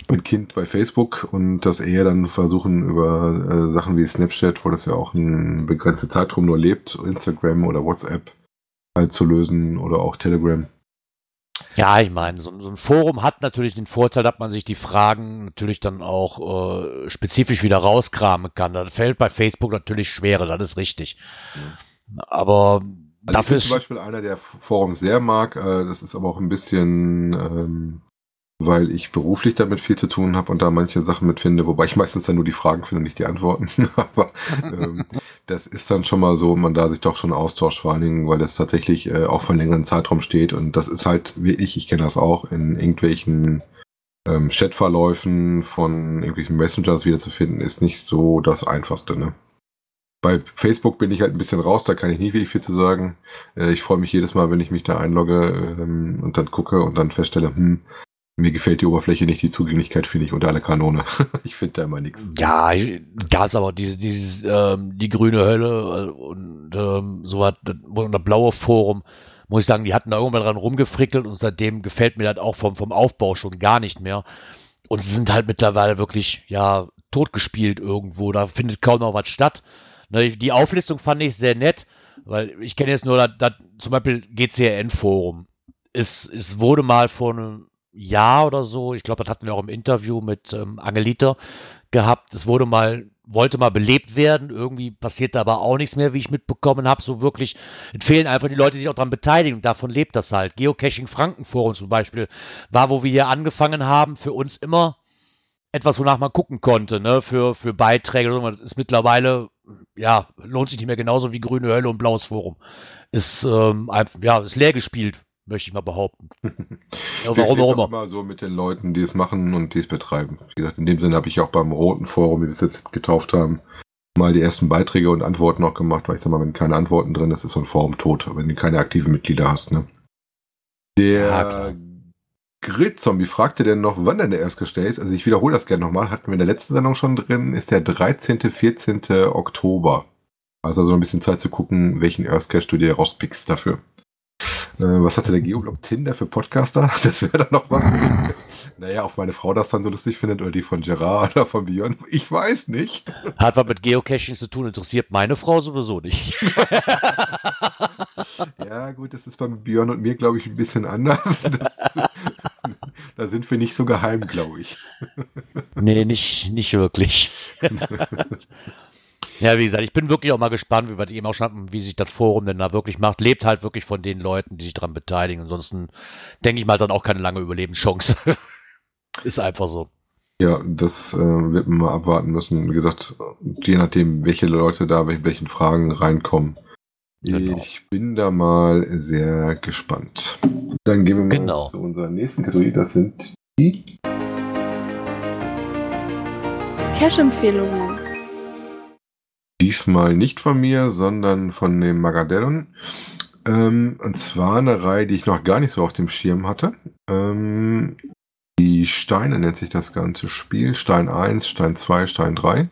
mein Kind bei Facebook und dass eher dann versuchen über äh, Sachen wie Snapchat, wo das ja auch ein begrenzter Zeitraum nur lebt, Instagram oder WhatsApp halt zu lösen oder auch Telegram. Ja, ich meine, so, so, ein Forum hat natürlich den Vorteil, dass man sich die Fragen natürlich dann auch äh, spezifisch wieder rauskramen kann. Das fällt bei Facebook natürlich schwerer, das ist richtig. Ja. Aber also dafür ich bin zum Beispiel einer, der Forum sehr mag. Äh, das ist aber auch ein bisschen ähm, weil ich beruflich damit viel zu tun habe und da manche Sachen mitfinde, wobei ich meistens dann nur die Fragen finde, nicht die Antworten. Aber ähm, das ist dann schon mal so, man da sich doch schon austauscht, vor allen Dingen, weil das tatsächlich äh, auch für einen längeren Zeitraum steht und das ist halt, wie ich, kenne das auch, in irgendwelchen ähm, Chatverläufen von irgendwelchen Messengers wiederzufinden, ist nicht so das Einfachste, ne? Bei Facebook bin ich halt ein bisschen raus, da kann ich nie wirklich viel zu sagen. Äh, ich freue mich jedes Mal, wenn ich mich da einlogge ähm, und dann gucke und dann feststelle, hm, mir gefällt die Oberfläche nicht, die Zugänglichkeit finde ich unter alle Kanone. ich finde da immer nichts. Ja, da ist aber diese, dieses, ähm, die grüne Hölle äh, und ähm, so was, das blaue Forum, muss ich sagen, die hatten da irgendwann dran rumgefrickelt und seitdem gefällt mir das auch vom, vom Aufbau schon gar nicht mehr. Und sie sind halt mittlerweile wirklich, ja, totgespielt irgendwo. Da findet kaum noch was statt. Ne, die Auflistung fand ich sehr nett, weil ich kenne jetzt nur das, das zum Beispiel GCRN-Forum. Es, es wurde mal vor einem Jahr oder so, ich glaube, das hatten wir auch im Interview mit ähm, Angelita gehabt. Es wurde mal, wollte mal belebt werden. Irgendwie passiert da aber auch nichts mehr, wie ich mitbekommen habe. So wirklich fehlen einfach die Leute, die sich auch daran beteiligen. Davon lebt das halt. Geocaching Frankenforum zum Beispiel war, wo wir hier angefangen haben, für uns immer etwas, wonach man gucken konnte, ne, für, für Beiträge. Das ist mittlerweile, ja, lohnt sich nicht mehr genauso wie Grüne Hölle und Blaues Forum. Ist, ähm, ja, ist leer gespielt möchte ich mal behaupten. ja, warum auch immer. immer so mit den Leuten, die es machen und die es betreiben. Wie gesagt, in dem Sinne habe ich auch beim Roten Forum, wie wir es jetzt getauft haben, mal die ersten Beiträge und Antworten noch gemacht, weil ich sag mal, wenn keine Antworten drin ist, ist so ein Forum tot, wenn du keine aktiven Mitglieder hast. Ne? Der ja, Grill-Zombie fragte denn noch, wann denn der Erstgestell ist. Also ich wiederhole das gerne nochmal, hatten wir in der letzten Sendung schon drin, ist der 13., 14. Oktober. Also so ein bisschen Zeit zu gucken, welchen Erstcache du dir rauspickst dafür. Äh, was hatte der Geoblog Tinder für Podcaster? Das wäre dann noch was. naja, ob meine Frau das dann so lustig findet oder die von Gerard oder von Björn, ich weiß nicht. Hat was mit Geocaching zu tun, interessiert meine Frau sowieso nicht. ja, gut, das ist bei Björn und mir, glaube ich, ein bisschen anders. Das, da sind wir nicht so geheim, glaube ich. nee, nicht, nicht wirklich. Ja, wie gesagt, ich bin wirklich auch mal gespannt, wie wir eben auch schon hatten, wie sich das Forum denn da wirklich macht. Lebt halt wirklich von den Leuten, die sich daran beteiligen. Ansonsten denke ich mal dann auch keine lange Überlebenschance. Ist einfach so. Ja, das äh, wird man mal abwarten müssen. Wie gesagt, je nachdem, welche Leute da, welche, welchen Fragen reinkommen. Genau. Ich bin da mal sehr gespannt. Dann gehen wir mal genau. zu unserer nächsten Kategorie. Das sind die Cash-Empfehlungen. Diesmal nicht von mir, sondern von dem Magadellon. Ähm, und zwar eine Reihe, die ich noch gar nicht so auf dem Schirm hatte. Ähm, die Steine nennt sich das ganze Spiel. Stein 1, Stein 2, Stein 3.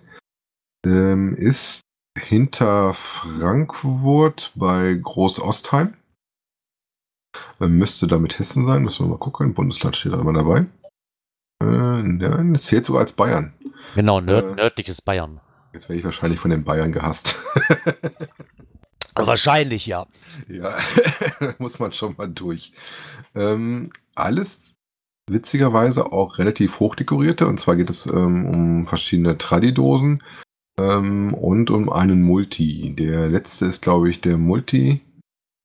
Ähm, ist hinter Frankfurt bei Groß-Ostheim. Ähm, müsste damit Hessen sein, müssen wir mal gucken. Bundesland steht da immer dabei. Äh, nein, zählt sogar als Bayern. Genau, nörd äh, nördliches Bayern. Jetzt werde ich wahrscheinlich von den Bayern gehasst. wahrscheinlich, ja. Ja, muss man schon mal durch. Ähm, alles witzigerweise auch relativ hochdekorierte. Und zwar geht es ähm, um verschiedene Tradidosen ähm, und um einen Multi. Der letzte ist, glaube ich, der Multi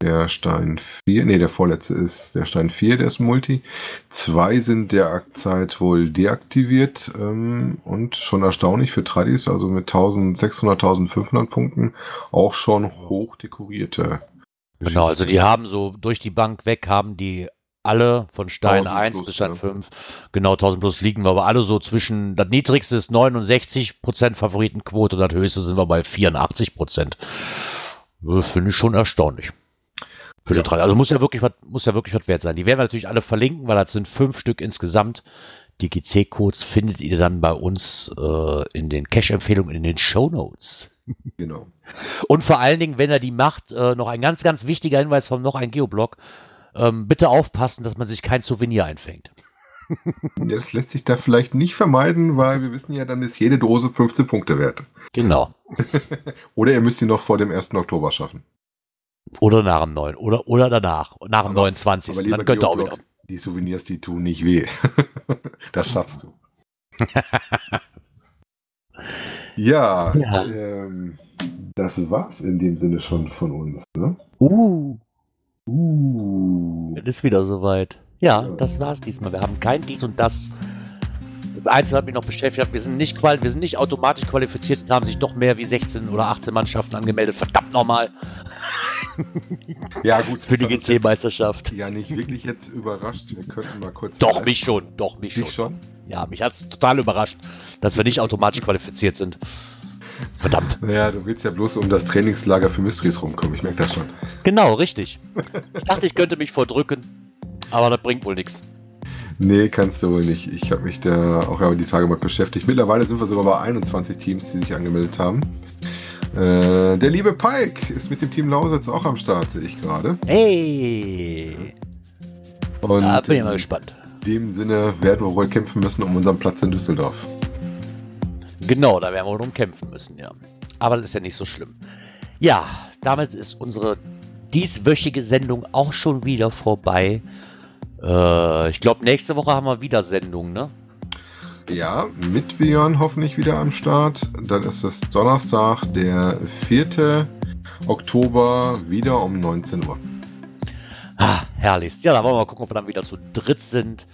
der Stein 4, nee, der vorletzte ist der Stein 4, der ist Multi. Zwei sind derzeit wohl deaktiviert ähm, und schon erstaunlich für Tradis, also mit 1600, 1500 Punkten, auch schon hoch dekorierte. Genau, also die haben so durch die Bank weg, haben die alle von Stein 1 plus, bis Stein ja. 5, genau 1000 plus liegen wir aber alle so zwischen, das niedrigste ist 69% Favoritenquote, das höchste sind wir bei 84%. Finde ich schon erstaunlich. Für ja. den Also muss ja wirklich was, muss ja wirklich was wert sein. Die werden wir natürlich alle verlinken, weil das sind fünf Stück insgesamt. Die GC-Codes findet ihr dann bei uns äh, in den Cache-Empfehlungen in den Show Notes. Genau. Und vor allen Dingen, wenn er die macht, äh, noch ein ganz, ganz wichtiger Hinweis vom noch ein Geoblog. Ähm, bitte aufpassen, dass man sich kein Souvenir einfängt. Das lässt sich da vielleicht nicht vermeiden, weil wir wissen ja, dann ist jede Dose 15 Punkte wert. Genau. Oder ihr müsst die noch vor dem 1. Oktober schaffen. Oder nach dem 9. Oder, oder danach. Nach dem aber, 29. Aber dann könnt ihr auch wieder. die Souvenirs, die tun nicht weh. das schaffst du. ja, Ja. Ähm, das war's in dem Sinne schon von uns. Ne? Uh, Uh. es ist wieder soweit. Ja, Ja. das war's diesmal. Wir haben kein dies und das. Das Einzige hat mich noch beschäftigt. Wir sind nicht, qual wir sind nicht automatisch qualifiziert. Es haben sich doch mehr wie 16 oder 18 Mannschaften angemeldet. Verdammt nochmal. Ja, gut. Für die hat GC-Meisterschaft. Ja, nicht wirklich jetzt überrascht. Wir könnten mal kurz. Doch, mich schon. Doch, mich schon. schon? Ja, mich hat's total überrascht, dass wir nicht automatisch qualifiziert sind. Verdammt. Naja, du willst ja bloß um das Trainingslager für Mysteries rumkommen. Ich merke das schon. Genau, richtig. Ich dachte, ich könnte mich vordrücken, aber das bringt wohl nichts. Nee, kannst du wohl nicht. Ich habe mich da auch über die Tage mal beschäftigt. Mittlerweile sind wir sogar bei 21 Teams, die sich angemeldet haben. Äh, der liebe Pike ist mit dem Team Lausitz auch am Start, sehe ich gerade. Hey! Und Da bin ich mal in gespannt. dem Sinne werden wir wohl kämpfen müssen um unseren Platz in Düsseldorf. Genau, da werden wir drum kämpfen müssen, ja. Aber das ist ja nicht so schlimm. Ja, damit ist unsere dieswöchige Sendung auch schon wieder vorbei. Äh, ich glaube, nächste Woche haben wir wieder Sendung, ne? Ja, mit Björn hoffentlich wieder am Start. Dann ist es Donnerstag, der 4. Oktober, wieder um 19 Uhr. Ah, herrlichst. Ja, da wollen wir mal gucken, ob wir dann wieder zu dritt sind.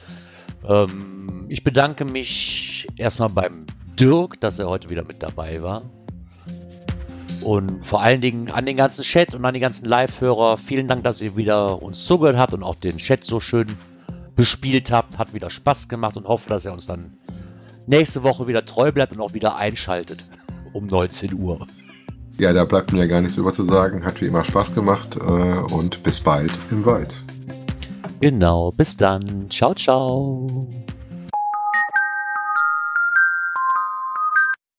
Ähm, ich bedanke mich erstmal beim Dirk, dass er heute wieder mit dabei war. Und vor allen Dingen an den ganzen Chat und an die ganzen Live-Hörer. Vielen Dank, dass ihr wieder uns zugehört habt und auch den Chat so schön bespielt habt. Hat wieder Spaß gemacht und hoffe, dass ihr uns dann nächste Woche wieder treu bleibt und auch wieder einschaltet. Um 19 Uhr. Ja, da bleibt mir ja gar nichts über zu sagen. Hat wie immer Spaß gemacht äh, und bis bald im Wald. Genau, bis dann. Ciao, ciao.